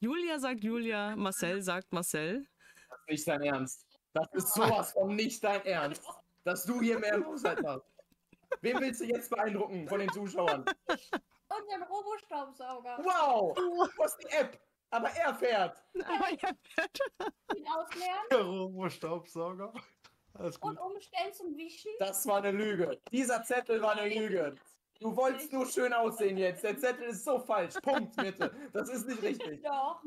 Julia sagt Julia, Marcel sagt Marcel. Das ist nicht dein Ernst. Das ist sowas von nicht dein Ernst, dass du hier mehr im Haushalt machst. Wen willst du jetzt beeindrucken von den Zuschauern? Und ein Robostaubsauger. Wow, du hast die App, aber er fährt. Aber ja, Ihn ausleeren der Robo-Staubsauger. Alles gut. und umstellen zum Wischen. Das war eine Lüge. Dieser Zettel war eine Lüge. Du wolltest nur schön aussehen jetzt. Der Zettel ist so falsch. Punkt, bitte. Das ist nicht richtig. Doch.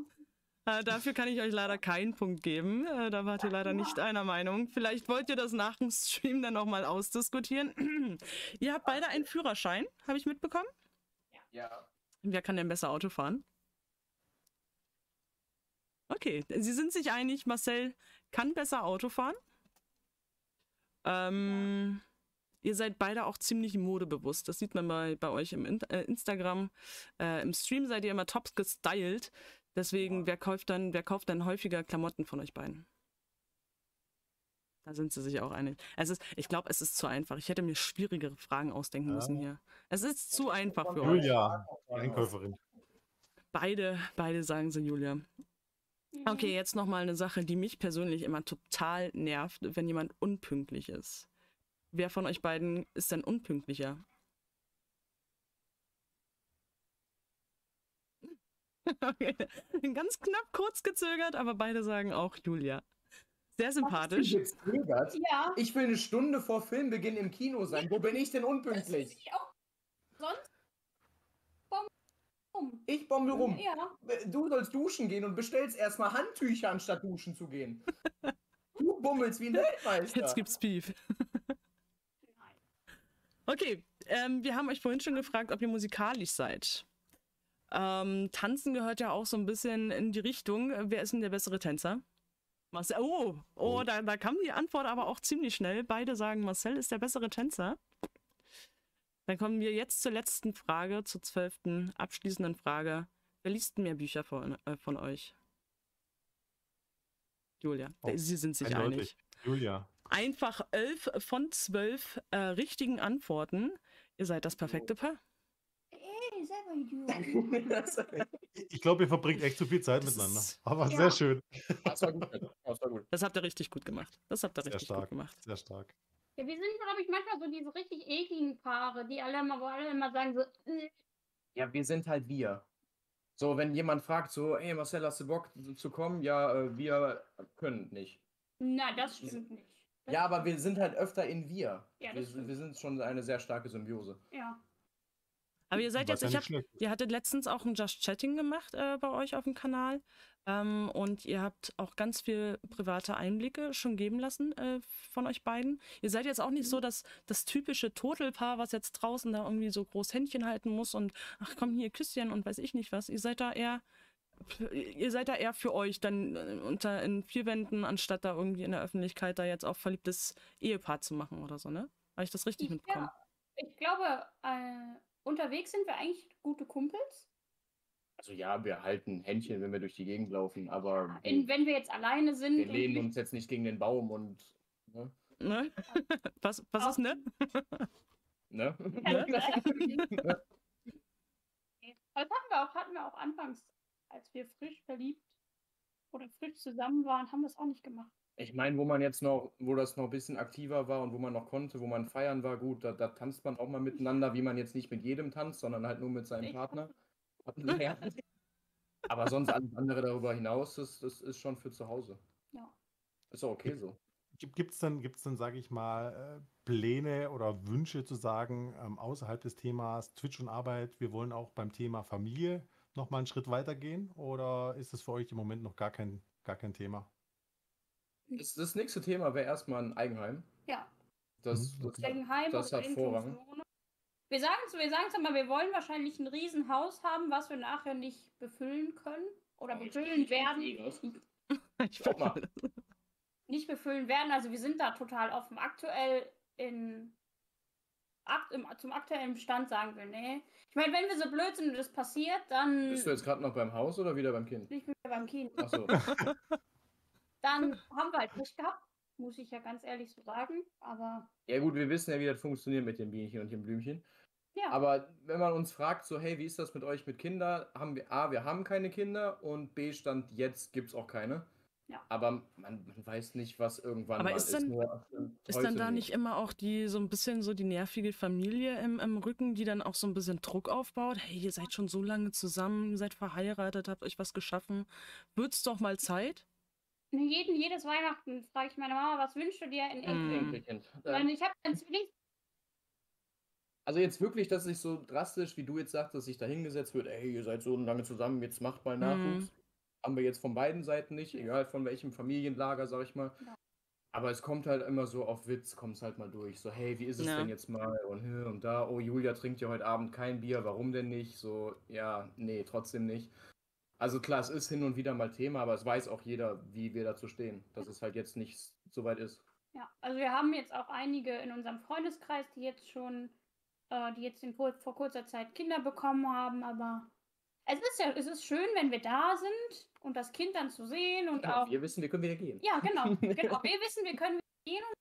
Äh, dafür kann ich euch leider keinen Punkt geben. Äh, da wart ihr leider nicht einer Meinung. Vielleicht wollt ihr das nach dem Stream dann nochmal ausdiskutieren. ihr habt beide einen Führerschein, habe ich mitbekommen. Ja. Wer kann denn besser Auto fahren? Okay, sie sind sich einig, Marcel kann besser Auto fahren. Ähm, Ihr seid beide auch ziemlich modebewusst. Das sieht man bei, bei euch im In äh, Instagram. Äh, Im Stream seid ihr immer top gestylt. Deswegen, wer kauft dann, wer kauft dann häufiger Klamotten von euch beiden? Da sind sie sich auch einig. Es ist, ich glaube, es ist zu einfach. Ich hätte mir schwierigere Fragen ausdenken Ja. müssen hier. Es ist zu einfach für euch. Julia, Einkäuferin. Beide, beide sagen sie Julia. Okay, jetzt noch mal eine Sache, die mich persönlich immer total nervt, wenn jemand unpünktlich ist. Wer von euch beiden ist denn unpünktlicher? Okay. Ganz knapp kurz gezögert, aber beide sagen auch Julia. Sehr sympathisch. Gezögert? Ja. Ich will eine Stunde vor Filmbeginn im Kino sein. Wo bin ich denn unpünktlich? ich auch. Sonst. Bom. Bom. Ich bommel rum. Ja. Du sollst duschen gehen und bestellst erstmal Handtücher, anstatt duschen zu gehen. Du bummelst wie ein Weltmeister. Jetzt gibt's Beef. Okay, ähm, wir haben euch vorhin schon gefragt, ob ihr musikalisch seid. Ähm, Tanzen gehört ja auch so ein bisschen in die Richtung. Wer ist denn der bessere Tänzer? Marcel. Oh, oh, Oh. Da, da kam die Antwort aber auch ziemlich schnell. Beide sagen, Marcel ist der bessere Tänzer. Dann kommen wir jetzt zur letzten Frage, zur zwölften abschließenden Frage. Wer liest mehr Bücher von, äh, von euch? Julia, Oh, sie sind sich eindeutig. einig. Julia. Einfach elf von zwölf äh, richtigen Antworten. Ihr seid das perfekte Paar. Idiot. das Ich glaube, ihr verbringt echt zu viel Zeit Das miteinander. ist- Aber Ja. sehr schön. war gut. Das war gut. Das habt ihr richtig gut gemacht. Das habt ihr Sehr richtig stark. gut gemacht. Sehr stark. Ja, wir sind, glaube ich, manchmal so diese richtig ekligen Paare, die alle immer, wo alle immer sagen so, äh, Ja, wir sind halt wir. So, wenn jemand fragt, so, ey Marcel, hast du Bock zu kommen? Ja, äh, wir können nicht. nein, das stimmt nicht. Das Ja, aber wir sind halt öfter in wir. Ja, das wir, wir sind schon eine sehr starke Symbiose. Ja. Aber ihr seid Was jetzt, ja ich hab, schlecht ihr hattet letztens auch ein Just Chatting gemacht äh, bei euch auf dem Kanal. Ähm, und ihr habt auch ganz viel private Einblicke schon geben lassen äh, von euch beiden. Ihr seid jetzt auch nicht so das, das typische Totelpaar, was jetzt draußen da irgendwie so groß Händchen halten muss und ach komm hier Küsschen und weiß ich nicht was. Ihr seid da eher, ihr seid da eher für euch dann äh, unter in vier Wänden, anstatt da irgendwie in der Öffentlichkeit da jetzt auch verliebtes Ehepaar zu machen oder so, ne? Habe ich das richtig Ja. mitbekommen? Ich glaube, äh, unterwegs sind wir eigentlich gute Kumpels. Also ja, wir halten Händchen, wenn wir durch die Gegend laufen, aber In, wir, wenn wir jetzt alleine sind. wir lehnen uns jetzt nicht gegen den Baum und. Ne? Ne? Was, was ist ne? ne? Aber das hatten wir auch, hatten wir auch anfangs, als wir frisch verliebt oder frisch zusammen waren, haben wir es auch nicht gemacht. Ich meine, wo man jetzt noch, wo das noch ein bisschen aktiver war und wo man noch konnte, wo man feiern war, gut, da, da tanzt man auch mal miteinander, wie man jetzt nicht mit jedem tanzt, sondern halt nur mit seinem Partner. Aber sonst alles andere darüber hinaus, das, das ist schon für zu Hause. Ja. Ist auch okay so. Gibt es dann, gibt's dann sage ich mal, äh, Pläne oder Wünsche zu sagen, ähm, außerhalb des Themas Twitch und Arbeit, wir wollen auch beim Thema Familie nochmal einen Schritt weitergehen? Oder ist das für euch im Moment noch gar kein, gar kein Thema? Das, das nächste Thema wäre erstmal ein Eigenheim. Ja. Das, Mhm, das. Eigenheim Das hat Eigentumswohnung. Wir sagen es wir sagen's immer, wir wollen wahrscheinlich ein Riesenhaus haben, was wir nachher nicht befüllen können. Oder Oh, befüllen ich werden. Ich Guck mal. Nicht befüllen werden. Also wir sind da total offen. Aktuell in akt, im, zum aktuellen Stand sagen wir, nee. Ich meine, wenn wir so blöd sind und das passiert, dann Bist du jetzt gerade noch beim Haus oder wieder beim Kind? nicht mehr beim Kind. Achso. Dann haben wir halt Pech gehabt, muss ich ja ganz ehrlich so sagen. Aber Ja gut, wir wissen ja, wie das funktioniert mit den Bienchen und den Blümchen. ja, Aber wenn man uns fragt, so, hey, wie ist das mit euch mit Kindern? Haben wir, A, wir haben keine Kinder und B, Stand jetzt gibt es auch keine. Ja. Aber man, man weiß nicht, was irgendwann Aber mal ist dann- nur Ist heute dann da nicht immer auch die so ein bisschen so die nervige Familie im, im Rücken, die dann auch so ein bisschen Druck aufbaut? Hey, ihr seid schon so lange zusammen, seid verheiratet, habt euch was geschaffen. Wird's doch mal Zeit? Jeden, jedes Weihnachten frage ich meine Mama, was wünschst du dir in Enkel? Mm. Enkelkind. Weil ich habe einen Zwilling. Also jetzt wirklich, dass sich so drastisch, wie du jetzt sagst, dass sich da hingesetzt wird, ey, ihr seid so lange zusammen, jetzt macht mal Nachwuchs. Haben wir jetzt von beiden Seiten nicht, egal von welchem Familienlager, sag ich mal. Ja. Aber es kommt halt immer so auf Witz, kommt es halt mal durch. So, hey, wie ist es Ja. denn jetzt mal? Und hier und da, oh, Julia trinkt ja heute Abend kein Bier, warum denn nicht? So, ja, nee, trotzdem nicht. Also klar, es ist hin und wieder mal Thema, aber es weiß auch jeder, wie wir dazu stehen, dass es halt jetzt nicht so weit ist. Ja, also wir haben jetzt auch einige in unserem Freundeskreis, die jetzt schon, äh, die jetzt in, vor kurzer Zeit Kinder bekommen haben, aber es ist ja, es ist schön, wenn wir da sind und das Kind dann zu sehen und Ja, auch. wir wissen, wir können wieder gehen. Ja, genau, genau. Wir wissen, wir können gehen und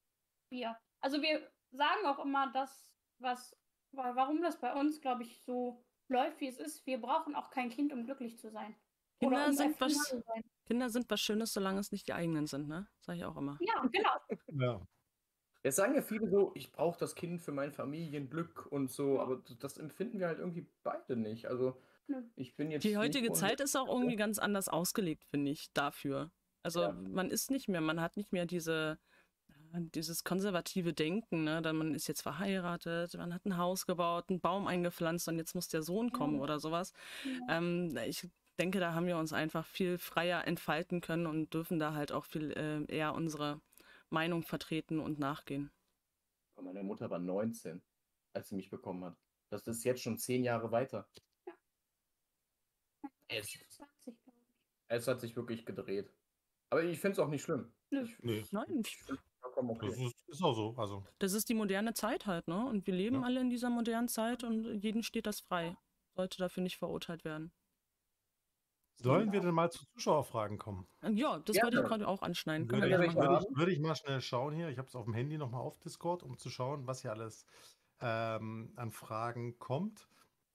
wir. Also wir sagen auch immer das, was, wa- warum das bei uns, glaube ich, so läuft, wie es ist. Wir brauchen auch kein Kind, um glücklich zu sein. Kinder sind was-. Kinder sind was Schönes, solange es nicht die eigenen sind, ne? Sag ich auch immer. Ja, genau. Ja. Jetzt sagen ja viele so, ich brauche das Kind für mein Familienglück und so, aber das empfinden wir halt irgendwie beide nicht. Also ich bin jetzt. Die heutige Zeit ist auch irgendwie ganz anders ausgelegt, finde ich, dafür. Also Ja. man ist nicht mehr, man hat nicht mehr diese, ja, dieses konservative Denken, ne? Dann man ist jetzt verheiratet, man hat ein Haus gebaut, einen Baum eingepflanzt und jetzt muss der Sohn kommen Ja. oder sowas. Ja. Ähm, ich denke, da haben wir uns einfach viel freier entfalten können und dürfen da halt auch viel äh, eher unsere Meinung vertreten und nachgehen. Meine Mutter war 19. als sie mich bekommen hat. Das ist jetzt schon zehn Jahre weiter. Es, 24, glaube ich. es hat sich wirklich gedreht. Aber ich finde es auch nicht schlimm. Nö. Ich, Nee, Nein, ich vollkommen das okay. ist, ist auch so. Also, das ist die moderne Zeit halt, ne? Und wir leben Ja. alle in dieser modernen Zeit und jedem steht das frei. Sollte dafür nicht verurteilt werden. Sollen wir denn mal zu Zuschauerfragen kommen? Und ja, das wollte ich gerade auch anschneiden. Können Würde ich, würde, ich, würde ich mal schnell schauen hier. Ich habe es auf dem Handy nochmal auf Discord, um zu schauen, was hier alles ähm, an Fragen kommt.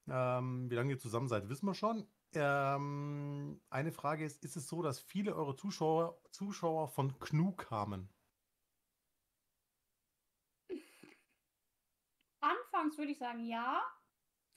Ähm, wie lange ihr zusammen seid, wissen wir schon. Ähm, eine Frage ist, ist es so, dass viele eure Zuschauer, Zuschauer von Knu kamen? Anfangs würde ich sagen, ja.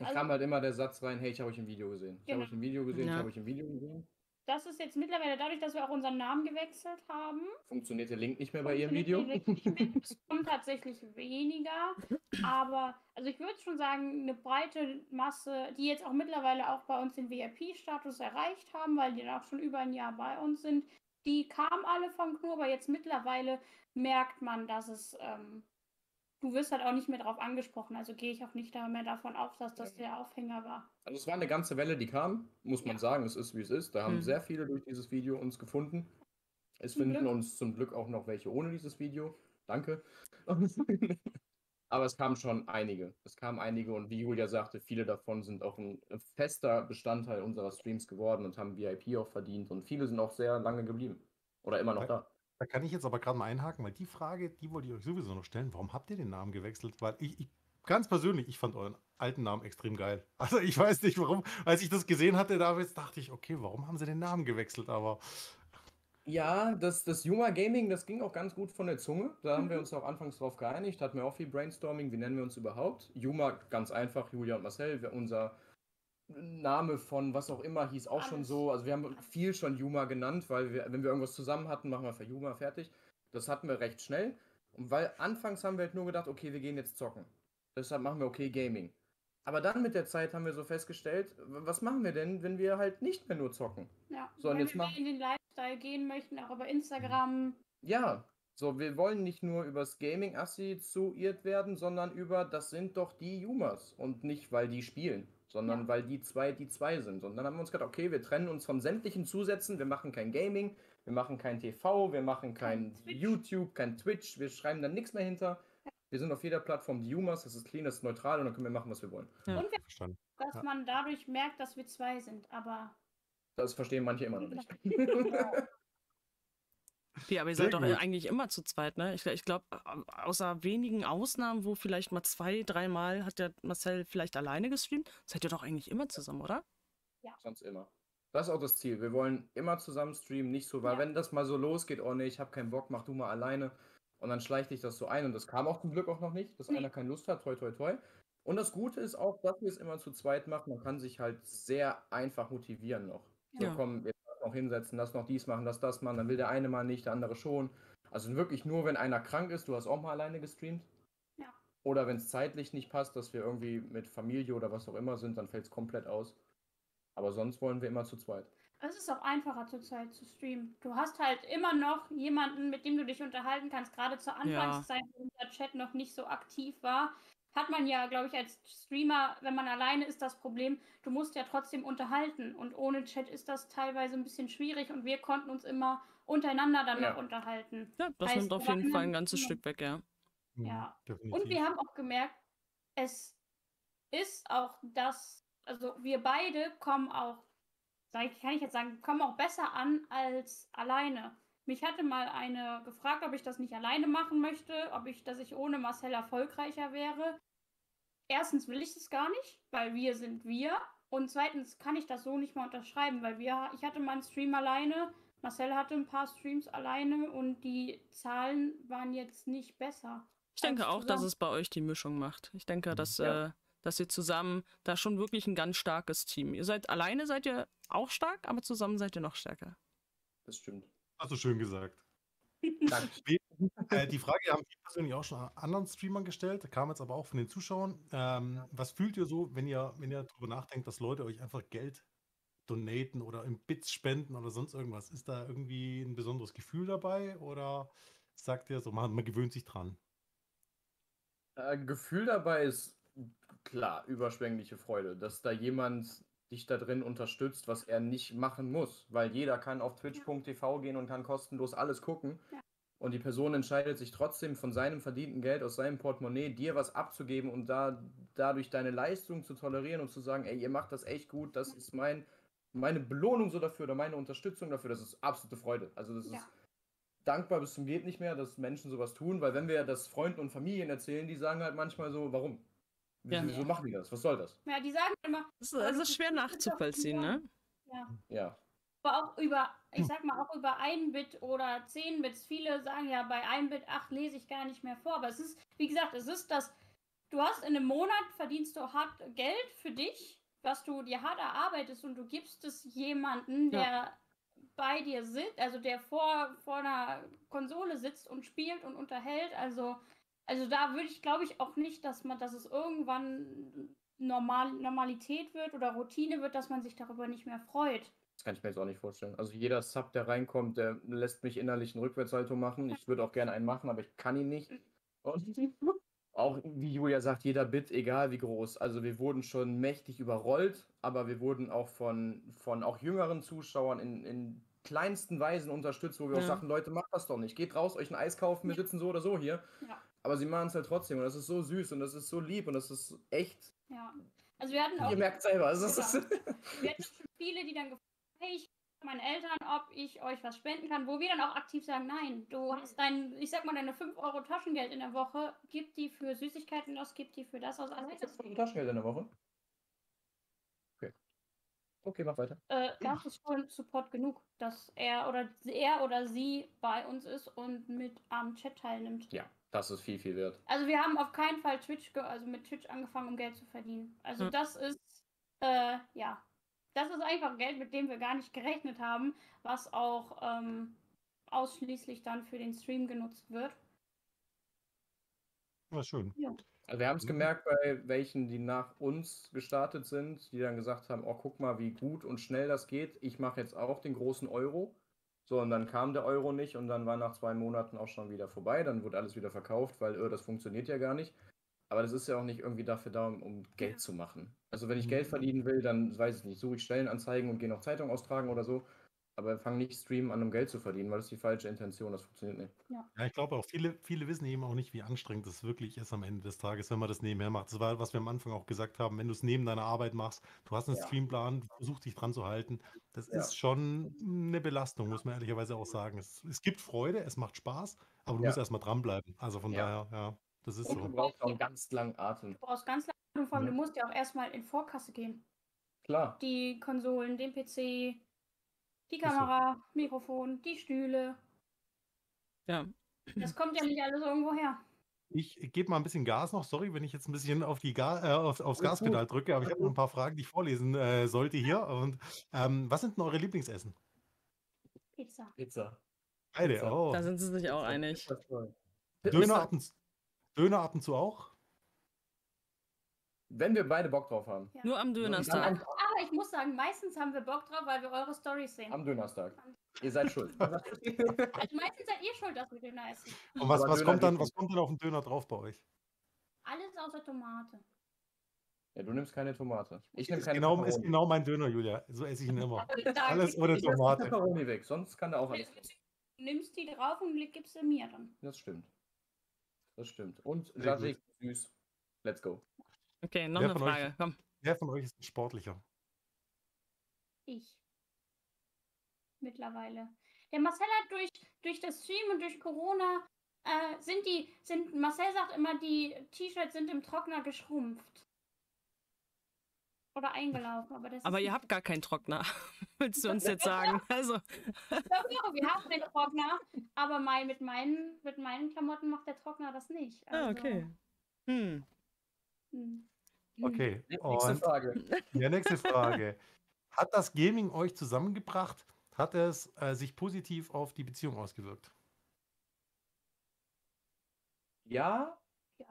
Da Also- kam halt immer der Satz rein, hey, ich habe euch im Video gesehen. Ich Genau. habe euch im Video gesehen, Ja. ich habe euch im Video gesehen. Das ist jetzt mittlerweile dadurch, dass wir auch unseren Namen gewechselt haben. Funktioniert der Link nicht mehr bei ihrem Video? Es kommt tatsächlich weniger. Aber, also ich würde schon sagen, eine breite Masse, die jetzt auch mittlerweile auch bei uns den VIP-Status erreicht haben, weil die dann auch schon über ein Jahr bei uns sind, die kamen alle von Knur, aber jetzt mittlerweile merkt man, dass es, ähm, du wirst halt auch nicht mehr darauf angesprochen. Also gehe ich auch nicht mehr davon aus, dass das der Aufhänger war. Also es war eine ganze Welle, die kam, muss man Ja. sagen, es ist wie es ist. Da haben Hm. sehr viele durch dieses Video uns gefunden. Es Zum finden Glück. uns zum Glück auch noch welche ohne dieses Video. Danke. Aber es kamen schon einige. Es kamen einige und wie Julia sagte, viele davon sind auch ein fester Bestandteil unserer Streams geworden und haben VIP auch verdient und viele sind auch sehr lange geblieben. Oder immer noch da. Da kann ich jetzt aber gerade mal einhaken, weil die Frage, die wollte ich euch sowieso noch stellen. Warum habt ihr den Namen gewechselt? Weil ich, ich ganz persönlich, ich fand euren alten Namen extrem geil. Also ich weiß nicht warum. Als ich das gesehen hatte, damals dachte ich, okay, warum haben sie den Namen gewechselt? Aber Ja, das, das Yuma Gaming, das ging auch ganz gut von der Zunge. Da haben wir Mhm. uns auch anfangs drauf geeinigt, hatten wir auch viel Brainstorming, wie nennen wir uns überhaupt? Yuma, ganz einfach, Julia und Marcel, unser Name von was auch immer hieß auch schon Alles. so. Also wir haben viel schon Yuma genannt, weil wir, wenn wir irgendwas zusammen hatten, machen wir für Yuma fertig. Das hatten wir recht schnell. Und weil anfangs haben wir halt nur gedacht, okay, wir gehen jetzt zocken. Deshalb machen wir okay Gaming. Aber dann mit der Zeit haben wir so festgestellt, was machen wir denn, wenn wir halt nicht mehr nur zocken? Ja, So, wenn jetzt wir in den Lifestyle gehen möchten, auch über Instagram. Ja, so, wir wollen nicht nur übers Gaming assoziiert werden, sondern über, das sind doch die Jumas. Und nicht, weil die spielen, sondern Ja. weil die zwei die zwei sind. Und dann haben wir uns gedacht, okay, wir trennen uns von sämtlichen Zusätzen, wir machen kein Gaming, wir machen kein TV, wir machen kein Kein. YouTube, kein Twitch, wir schreiben da nichts mehr hinter. Wir sind auf jeder Plattform die Jumas, das ist clean, das ist neutral und dann können wir machen, was wir wollen. Ja. Und wir, verstanden. dass Ja. man dadurch merkt, dass wir zwei sind. Aber Das verstehen manche immer noch nicht. Wie, aber ihr seid doch eigentlich immer zu zweit, ne? Ich, ich glaube, außer wenigen Ausnahmen, wo vielleicht mal zwei, dreimal hat der Marcel vielleicht alleine gestreamt, seid ihr doch eigentlich immer zusammen, oder? Sonst immer. Das ist auch das Ziel. Wir wollen immer zusammen streamen, nicht so, weil Ja. wenn das mal so losgeht, oh nee, ich habe keinen Bock, mach du mal alleine. Und dann schleicht dich das so ein. Und das kam auch zum Glück auch noch nicht, dass Nee. einer keine Lust hat, toi toi toi. Und das Gute ist auch, dass wir es immer zu zweit machen. Man kann sich halt sehr einfach motivieren noch. So, Ja. komm, jetzt noch hinsetzen, lass noch dies machen, lass das machen. Dann will der eine mal nicht, der andere schon. Also wirklich nur, wenn einer krank ist, du hast auch mal alleine gestreamt. Ja. Oder wenn es zeitlich nicht passt, dass wir irgendwie mit Familie oder was auch immer sind, dann fällt es komplett aus. Aber sonst wollen wir immer zu zweit. es ist auch einfacher zurzeit zu streamen. Du hast halt immer noch jemanden, mit dem du dich unterhalten kannst. Gerade zur Anfangszeit, wo unser Chat noch nicht so aktiv war, hat man ja, glaube ich, als Streamer, wenn man alleine ist, das Problem, du musst ja trotzdem unterhalten. Und ohne Chat ist das teilweise ein bisschen schwierig und wir konnten uns immer untereinander dann Ja. noch unterhalten. Ja, das Heißt, nimmt auf jeden Fall ein ganzes Stück weg, ja. Mhm, Ja. Definitiv. Und wir haben auch gemerkt, es ist auch das, also wir beide kommen auch, kann ich jetzt sagen, kommen auch besser an als alleine. Mich hatte mal eine gefragt, ob ich das nicht alleine machen möchte, ob ich, dass ich ohne Marcel erfolgreicher wäre. Erstens will ich es gar nicht, weil wir sind wir. Und zweitens kann ich das so nicht mal unterschreiben, weil wir, ich hatte mal einen Stream alleine, Marcel hatte ein paar Streams alleine und die Zahlen waren jetzt nicht besser. Ich denke auch, dass zusammen. es bei euch die Mischung macht. Ich denke, dass, Ja. äh, dass ihr zusammen da schon wirklich ein ganz starkes Team. Ihr seid alleine seid ihr auch stark, aber zusammen seid ihr noch stärker. Das stimmt. Hast du schön gesagt. Äh, die Frage haben wir persönlich auch schon anderen Streamern gestellt, kam jetzt aber auch von den Zuschauern. Ähm, was fühlt ihr so, wenn ihr, wenn ihr darüber nachdenkt, dass Leute euch einfach Geld donaten oder in Bits spenden oder sonst irgendwas? Ist da irgendwie ein besonderes Gefühl dabei oder sagt ihr so, man, man gewöhnt sich dran? Äh, Gefühl dabei ist klar, überschwängliche Freude, dass da jemand dich da drin unterstützt, was er nicht machen muss. Weil jeder kann auf twitch.tv gehen und kann kostenlos alles gucken. Ja. Und die Person entscheidet sich trotzdem von seinem verdienten Geld aus seinem Portemonnaie dir was abzugeben und da dadurch deine Leistung zu tolerieren und zu sagen, ey, ihr macht das echt gut, das ist mein, meine Belohnung so dafür oder meine Unterstützung dafür, das ist absolute Freude. Also das Ja. ist dankbar bis zum geht nicht mehr, dass Menschen sowas tun, weil wenn wir das Freunden und Familien erzählen, die sagen halt manchmal so, warum? Ja. Wieso machen die das? Was soll das? Ja, die sagen immer, Das ist, ist schwer nachzuvollziehen, ne? ja. Ja. Aber auch über, ich sag mal, auch über ein Bit oder 10 Bits. Viele sagen ja, bei 1 Bit 8 lese ich gar nicht mehr vor. Aber es ist, wie gesagt, es ist das, du hast in einem Monat, verdienst du hart Geld für dich, was du dir hart erarbeitest und du gibst es jemanden, Ja. der bei dir sitzt, also der vor, vor einer Konsole sitzt und spielt und unterhält. Also, also da würde ich, glaube ich, auch nicht, dass man, dass es irgendwann normal, Normalität wird oder Routine wird, dass man sich darüber nicht mehr freut. Das kann ich mir jetzt auch nicht vorstellen. Also jeder Sub, der reinkommt, der lässt mich innerlich einen Rückwärtssalto machen. Ich würde auch gerne einen machen, aber ich kann ihn nicht. Und auch wie Julia sagt, jeder Bit, egal wie groß. Also wir wurden schon mächtig überrollt, aber wir wurden auch von, von auch jüngeren Zuschauern in, in kleinsten Weisen unterstützt, wo wir auch Ja. sagen, Leute, macht das doch nicht. Geht raus, euch ein Eis kaufen, wir Ja. sitzen so oder so hier. Ja. Aber sie machen es halt trotzdem und das ist so süß und das ist so lieb und das ist echt, Ja. Also wir hatten auch ihr merkt selber, es ist, Genau. wir hatten schon viele, die dann gefragt haben, hey, ich frage meine Eltern, ob ich euch was spenden kann, wo wir dann auch aktiv sagen, nein, du hast dein, ich sag mal, deine 5 Euro Taschengeld in der Woche, gib die für Süßigkeiten aus, gib die für das aus. Also das, Taschengeld in der Woche. Okay. Okay, mach weiter. äh, das ist schon Support genug, dass er oder er oder sie bei uns ist und mit am Chat teilnimmt. Ja, das ist viel, viel wert. Also wir haben auf keinen Fall Twitch, ge- also mit Twitch angefangen, um Geld zu verdienen. Also Ja. das ist, äh, ja, das ist einfach Geld, mit dem wir gar nicht gerechnet haben, was auch ähm, ausschließlich dann für den Stream genutzt wird. Ja, schön. Also wir haben es Mhm. gemerkt bei welchen, die nach uns gestartet sind, die dann gesagt haben, oh, guck mal, wie gut und schnell das geht. Ich mache jetzt auch den großen Euro. So, und dann kam der Euro nicht und dann war nach zwei Monaten auch schon wieder vorbei. Dann wurde alles wieder verkauft, weil äh, das funktioniert ja gar nicht. Aber das ist ja auch nicht irgendwie dafür da, um- Geld zu machen. Also wenn ich Geld Mhm. verdienen will, dann weiß ich nicht, suche ich Stellenanzeigen und gehe noch Zeitung austragen oder so. Aber fang nicht Streamen an, um Geld zu verdienen, weil das ist die falsche Intention, das funktioniert nicht. Ja, ich glaube auch, viele, viele wissen eben auch nicht, wie anstrengend es wirklich ist am Ende des Tages, wenn man das nebenher macht. Das war, was wir am Anfang auch gesagt haben, wenn du es neben deiner Arbeit machst, du hast einen Ja. Streamplan, du versuchst dich dran zu halten. Das Ja. ist schon eine Belastung, muss man ehrlicherweise auch sagen. Es, es gibt Freude, es macht Spaß, aber du Ja. musst erstmal dranbleiben. Also von Ja. daher, ja, das ist Und du so. brauchst auch einen ganz langen Atem. Du brauchst ganz lange und vor allem, Ja. du musst ja auch erstmal in Vorkasse gehen. Klar. Die Konsolen, den PC, die so. Kamera, Mikrofon, die Stühle. Ja. Das kommt ja nicht alles irgendwo her. Ich gebe mal ein bisschen Gas noch. Sorry, wenn ich jetzt ein bisschen auf die Ga äh, auf, aufs. Gaspedal drücke, aber ich habe noch ein paar Fragen, die ich vorlesen äh, sollte hier. Und ähm, was sind denn eure Lieblingsessen? Pizza. Pizza. Beide. Oh. Da sind sie sich auch einig. Döner, ab und, Döner ab und zu auch? Wenn wir beide Bock drauf haben. Ja. Nur am Dönerstag. am, Aber ich muss sagen, meistens haben wir Bock drauf, weil wir eure Storys sehen. am Dönerstag. Ihr seid schuld. Also meistens seid ihr schuld, dass wir Döner essen. Und was, was, kommt dann, was kommt dann auf den Döner drauf bei euch? Alles außer Tomate. ja, du nimmst keine Tomate. Ich nehme Ist keine genau, ist genau mein Döner, Julia. So esse ich ihn immer. Alles ohne Ich Tomate. Pepperoni weg, sonst kann der auch alles. Du nimmst die drauf und gibst sie mir dann. Das stimmt. Das stimmt. Und. Jajik süß. Let's go. Okay, noch Wer eine von euch- Frage. Komm. Wer von euch ist ein sportlicher? Ich. Mittlerweile. Der Marcel hat durch, durch das Stream und durch Corona äh, sind die, sind, Marcel sagt immer, die T-Shirts sind im Trockner geschrumpft. Oder eingelaufen, aber das Aber ihr habt gar keinen Trockner, willst du uns jetzt sagen. Also, Doch, doch, wir haben den Trockner, aber mein, mit, meinen, mit meinen Klamotten macht der Trockner das nicht. ah, Also, okay. Hm. Hm. Okay. Nächste Und Frage. ja, nächste Frage. Hat das Gaming euch zusammengebracht? Hat es äh, sich positiv auf die Beziehung ausgewirkt? Ja,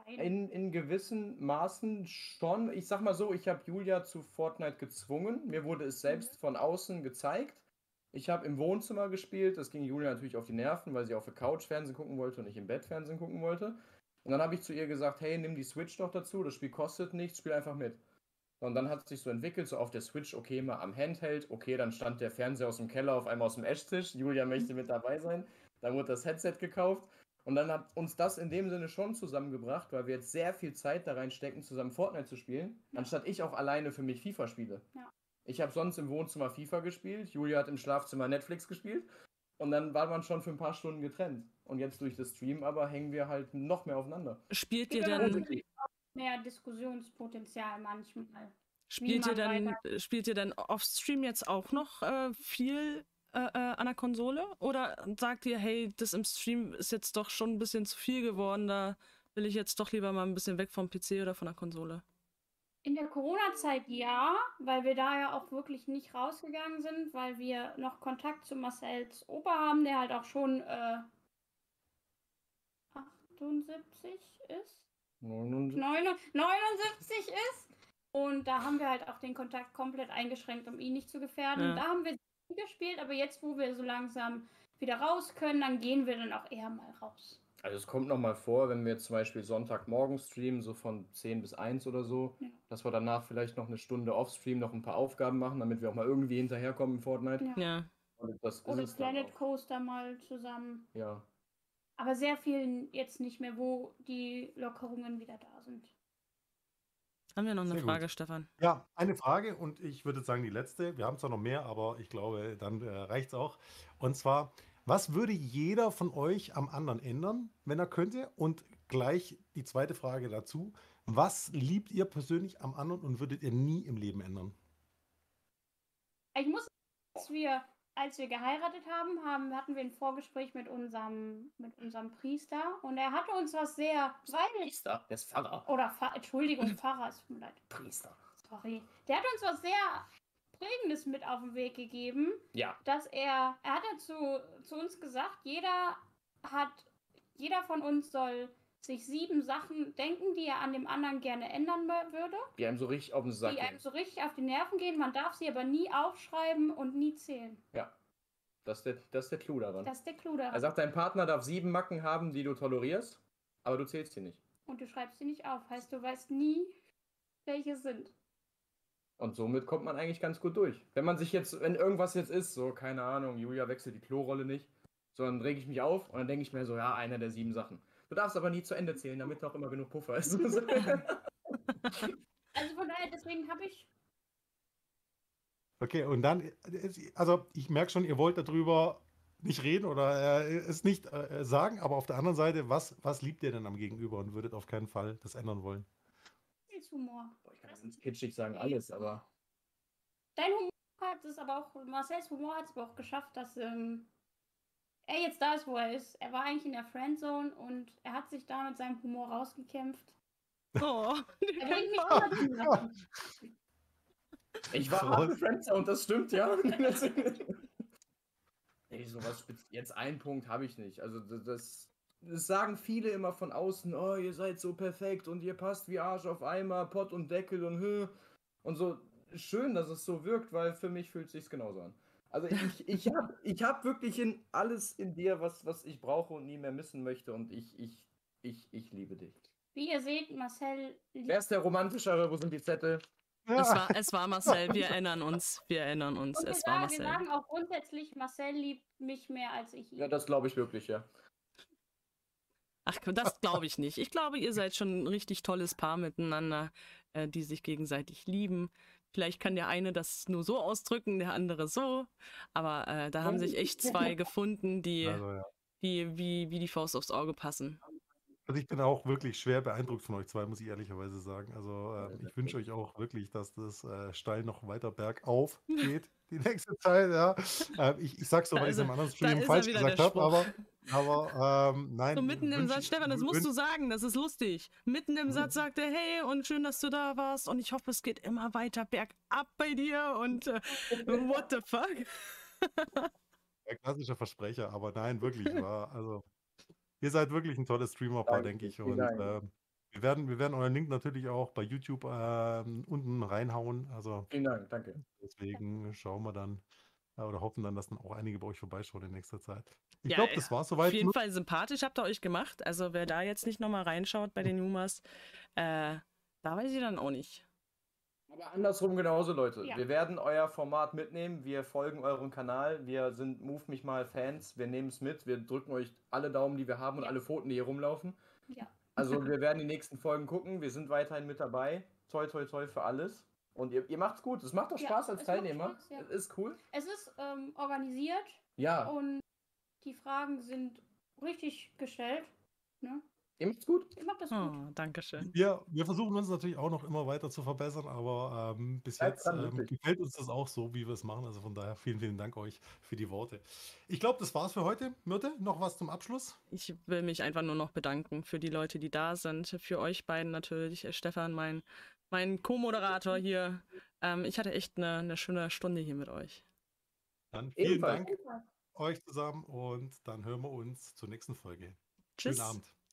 in, in gewissen Maßen schon. Ich sag mal so, ich habe Julia zu Fortnite gezwungen. Mir wurde es selbst von außen gezeigt. Ich habe im Wohnzimmer gespielt. Das ging Julia natürlich auf die Nerven, weil sie auf der Couch Fernsehen gucken wollte und nicht im Bett Fernsehen gucken wollte. Und dann habe ich zu ihr gesagt, hey, nimm die Switch doch dazu, das Spiel kostet nichts, spiel einfach mit. Und dann hat es sich so entwickelt, so auf der Switch, okay, mal am Handheld, okay, dann stand der Fernseher aus dem Keller auf einmal aus dem Esstisch, Julia möchte mit dabei sein, dann wurde das Headset gekauft und dann hat uns das in dem Sinne schon zusammengebracht, weil wir jetzt sehr viel Zeit da reinstecken, zusammen Fortnite zu spielen, Ja. anstatt ich auch alleine für mich FIFA spiele. Ja. Ich habe sonst im Wohnzimmer FIFA gespielt, Julia hat im Schlafzimmer Netflix gespielt und dann war man schon für ein paar Stunden getrennt. Und jetzt durch das Stream aber hängen wir halt noch mehr aufeinander. Spielt ihr Ja, denn, Mehr Diskussionspotenzial manchmal. spielt ihr dann, spielt ihr dann off-stream jetzt auch noch äh, viel äh, äh, an der Konsole? Oder sagt ihr, hey, das im Stream ist jetzt doch schon ein bisschen zu viel geworden, da will ich jetzt doch lieber mal ein bisschen weg vom PC oder von der Konsole? In der Corona-Zeit ja, weil wir da ja auch wirklich nicht rausgegangen sind, weil wir noch Kontakt zu Marcells Opa haben, der halt auch schon äh, 78 ist. 79. 79 ist. Und da haben wir halt auch den Kontakt komplett eingeschränkt, um ihn nicht zu gefährden. Ja. Da haben wir gespielt, aber jetzt, wo wir so langsam wieder raus können, dann gehen wir dann auch eher mal raus. Also es kommt nochmal vor, wenn wir zum Beispiel Sonntagmorgen streamen, so von 10 bis 1 oder so, Ja. dass wir danach vielleicht noch eine Stunde offstream noch ein paar Aufgaben machen, damit wir auch mal irgendwie hinterherkommen in Fortnite. Ja. Ja. Und das ist Oder Planet. Coaster mal zusammen. Ja. Aber sehr viel jetzt nicht mehr, wo die Lockerungen wieder da sind. Haben wir noch eine Sehr gut. Frage, Stefan? Ja, eine Frage und ich würde sagen die letzte. Wir haben zwar noch mehr, aber ich glaube, dann äh, reicht es auch. Und zwar, was würde jeder von euch am anderen ändern, wenn er könnte? Und gleich die zweite Frage dazu. Was liebt ihr persönlich am anderen und würdet ihr nie im Leben ändern? Ich muss, als wir, als wir geheiratet haben, haben, hatten wir ein Vorgespräch mit unserem, mit unserem Priester und er hatte uns was sehr, Priester, der ist Pfarrer. oder Pfarr, Entschuldigung, Pfarrer, es tut mir leid, Priester. sorry. Der hat uns was sehr Prägendes mit auf den Weg gegeben, Ja. dass er, er hat dazu zu uns gesagt, jeder hat, jeder von uns soll sich sieben Sachen denken, die er an dem anderen gerne ändern würde, Die einem so richtig auf den Sack die einem so richtig auf die Nerven gehen. Man darf sie aber nie aufschreiben und nie zählen. Ja. Das ist, der, das ist der Clou daran. Das ist der Clou daran. Er sagt, dein Partner darf sieben Macken haben, die du tolerierst, aber du zählst sie nicht. Und du schreibst sie nicht auf. Heißt, du weißt nie, welche sind. Und somit kommt man eigentlich ganz gut durch. Wenn man sich jetzt, wenn irgendwas jetzt ist, so, keine Ahnung, Julia wechselt die Klorolle nicht, so, dann reg ich mich auf und dann denke ich mir so, ja, einer der sieben Sachen. Du darfst aber nie zu Ende zählen, damit noch immer genug Puffer ist. Also von daher, deswegen habe ich. Okay, und dann, also ich merke schon, ihr wollt darüber nicht reden oder äh, es nicht äh, sagen, aber auf der anderen Seite, was, was liebt ihr denn am Gegenüber und würdet auf keinen Fall das ändern wollen? Humor. Boah, ich kann ganz kitschig sagen, alles, aber Dein Humor hat es aber auch, Marcells Humor hat es aber auch geschafft, dass ähm, er jetzt da ist, wo er ist. Er war eigentlich in der Friendzone und er hat sich da mit seinem Humor rausgekämpft. Oh, Er bringt mich immer zum Lachen. ich war Krass. hart Friendzone, das stimmt, ja. Ey, sowas spitz- jetzt ein Punkt habe ich nicht. Also das, das, das sagen viele immer von außen, oh, ihr seid so perfekt und ihr passt wie Arsch auf Eimer, Pott und Deckel und Hö. Und so schön, dass es so wirkt, weil für mich fühlt es sich genauso an. Also ich, ich habe ich hab wirklich in alles in dir, was, was ich brauche und nie mehr missen möchte und ich, ich, ich, ich liebe dich. Wie ihr seht, Marcel liebt Wer ist der romantischere? Wo sind die Zettel? es war, es war Marcel, wir erinnern uns, wir erinnern uns, Und wir es war sagen, wir Marcel. sagen auch grundsätzlich, Marcel liebt mich mehr als ich ihn. Ja, das glaube ich wirklich, ja. Ach, das glaube ich nicht. Ich glaube, ihr seid schon ein richtig tolles Paar miteinander, äh, die sich gegenseitig lieben. Vielleicht kann der eine das nur so ausdrücken, der andere so. Aber äh, da haben sich echt zwei gefunden, die, Also, ja. die wie, wie die Faust aufs Auge passen. Also ich bin auch wirklich schwer beeindruckt von euch zwei, muss ich ehrlicherweise sagen. Also ähm, ich wünsche euch auch wirklich, dass das äh, steil noch weiter bergauf geht die nächste Zeit. Ja. Ähm, ich ich sag's so, Da weil ich ist es im er- anderen Stream falsch gesagt habe, aber, aber ähm, nein. So mitten im Satz, ich- Stefan, das musst du sagen, das ist lustig. Mitten im Satz sagt er, hey, und schön, dass du da warst. Und ich hoffe, es geht immer weiter bergab bei dir. Und äh, what the fuck? Der klassische Versprecher, aber nein, wirklich war. Also, ihr seid wirklich ein tolles Streamer-Paar, Danke, denke ich. Und Dank. Wir, werden, wir werden euren Link natürlich auch bei YouTube ähm, unten reinhauen. Also Vielen Dank, danke. deswegen schauen wir dann äh, oder hoffen dann, dass dann auch einige bei euch vorbeischauen in nächster Zeit. Ich Ja, glaube, das war Auf soweit. jeden Fall sympathisch habt ihr euch gemacht. Also wer da jetzt nicht nochmal reinschaut bei den Numas, äh, da weiß ich dann auch nicht. Aber andersrum genauso, Leute. Ja. Wir werden euer Format mitnehmen. Wir folgen eurem Kanal. Wir sind Move mich mal Fans. Wir nehmen es mit. Wir drücken euch alle Daumen, die wir haben und Ja. alle Pfoten, die hier rumlaufen. Ja. Also wir werden die nächsten Folgen gucken. Wir sind weiterhin mit dabei. Toi, toi, toi für alles. Und ihr, ihr macht's gut. Es macht doch Ja, Spaß als es macht Teilnehmer. Spaß, ja. Es ist cool. Es ist ähm, organisiert Ja, und die Fragen sind richtig gestellt. Ne? Ihr macht's gut. Ich mach das gut. Oh, danke schön. Wir, wir versuchen uns natürlich auch noch immer weiter zu verbessern, aber ähm, bis Bleibt jetzt ähm, gefällt uns das auch so, wie wir es machen. Also von daher vielen, vielen Dank euch für die Worte. Ich glaube, das war's für heute. Myrte, noch was zum Abschluss? Ich will mich einfach nur noch bedanken für die Leute, die da sind, für euch beiden natürlich, äh, Stefan, mein, mein Co-Moderator hier. Ähm, ich hatte echt eine, eine schöne Stunde hier mit euch. Dann vielen Ebenfalls. Dank euch zusammen und dann hören wir uns zur nächsten Folge. Tschüss. Schönen Abend.